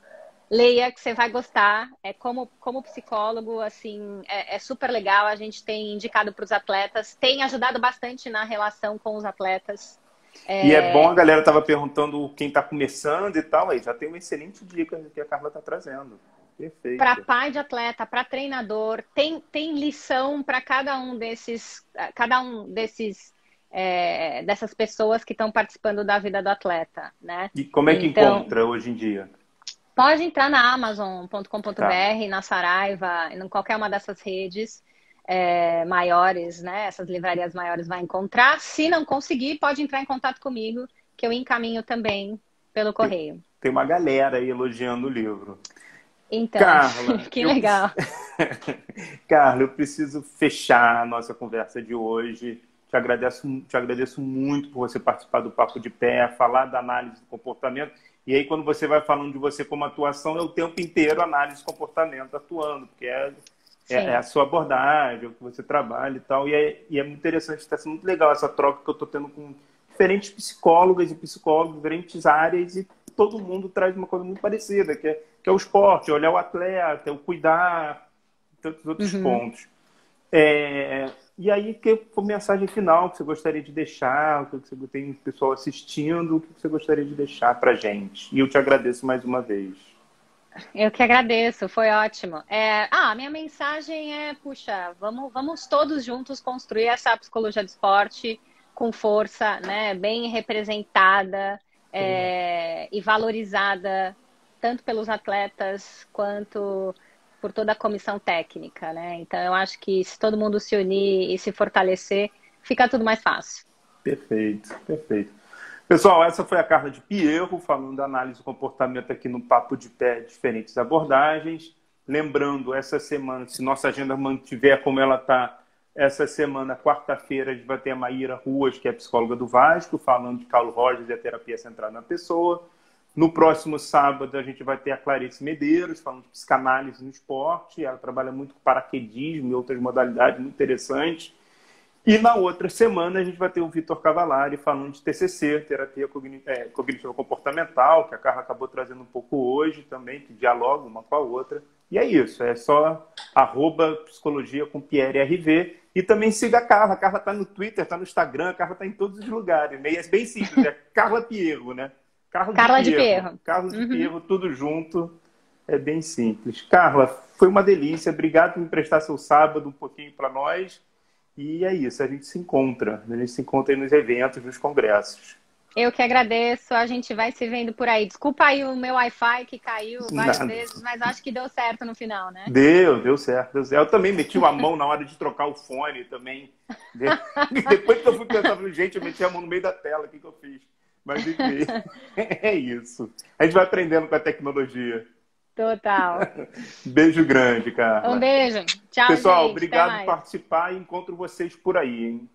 leia que você vai gostar. É como, como psicólogo, assim, é, é super legal. A gente tem indicado para os atletas, tem ajudado bastante na relação com os atletas. É... E é bom, a galera estava perguntando quem está começando e tal, aí já tem uma excelente dica que a Carla está trazendo. Perfeito. Para pai de atleta, para treinador, tem, tem lição para cada um desses, cada um desses é, dessas pessoas que estão participando da vida do atleta, né? E como é que então, encontra hoje em dia? Pode entrar na Amazon.com.br, tá. na Saraiva, em qualquer uma dessas redes é, maiores, né? Essas livrarias maiores vai encontrar. Se não conseguir, pode entrar em contato comigo, que eu encaminho também pelo correio. Tem, uma galera aí elogiando o livro. Então, Carla, que eu... legal. Carla, eu preciso fechar a nossa conversa de hoje. Te agradeço, te agradeço muito por você participar do Papo de Pé, falar da análise do comportamento e aí, quando você vai falando de você como atuação, é o tempo inteiro análise de comportamento atuando, porque é, é, é a sua abordagem, é o que você trabalha e tal. E é, e é muito interessante, está sendo muito legal essa troca que eu estou tendo com diferentes psicólogas e psicólogos, diferentes áreas, e todo mundo traz uma coisa muito parecida, que é, que é o esporte, olhar o atleta, o cuidar, tantos outros uhum. pontos. É, e aí, que mensagem final que você gostaria de deixar, o que você tem pessoal assistindo, o que você gostaria de deixar para gente? E eu te agradeço mais uma vez. Eu que agradeço, foi ótimo. É, ah, minha mensagem é, puxa, vamos, vamos todos juntos construir essa psicologia do esporte com força, né, bem representada é, e valorizada tanto pelos atletas quanto por toda a comissão técnica, né? Então eu acho que se todo mundo se unir e se fortalecer, fica tudo mais fácil. Perfeito, perfeito. Pessoal, essa foi a Carla de Pierro falando da análise do comportamento aqui no Papo de Pé, diferentes abordagens. Lembrando, essa semana, se nossa agenda mantiver como ela está, essa semana, quarta-feira, a gente vai ter a Maíra Ruas, que é psicóloga do Vasco, falando de Carlos Rogers e a terapia centrada na pessoa. No próximo sábado, a gente vai ter a Clarice Medeiros, falando de psicanálise no esporte. Ela trabalha muito com paraquedismo e outras modalidades muito interessantes. E na outra semana, a gente vai ter o Vitor Cavalari falando de TCC, terapia é, cognitiva comportamental, que a Carla acabou trazendo um pouco hoje também, que dialoga uma com a outra. E é isso, é só arroba psicologia com Pierre RV. E também siga a Carla. A Carla está no Twitter, está no Instagram, a Carla está em todos os lugares. É bem simples, é Carla Pierro, né? Carlos Carla de Pierro. De Carlos uhum. de Pierro, tudo junto. É bem simples. Carla, foi uma delícia. Obrigado por me prestar seu sábado um pouquinho para nós. E é isso, a gente se encontra. A gente se encontra aí nos eventos, nos congressos. Eu que agradeço, a gente vai se vendo por aí. Desculpa aí o meu Wi-Fi que caiu várias Nada. vezes, mas acho que deu certo no final, né? Deu, deu certo, deu certo. Eu também meti uma mão na hora de trocar o fone também. Depois que eu fui pensar, gente, eu meti a mão no meio da tela, o que, que eu fiz? Mas enfim, é isso. A gente vai aprendendo com a tecnologia. Total. beijo grande, cara. Um beijo. Tchau, Pessoal, gente. obrigado por participar e encontro vocês por aí, hein?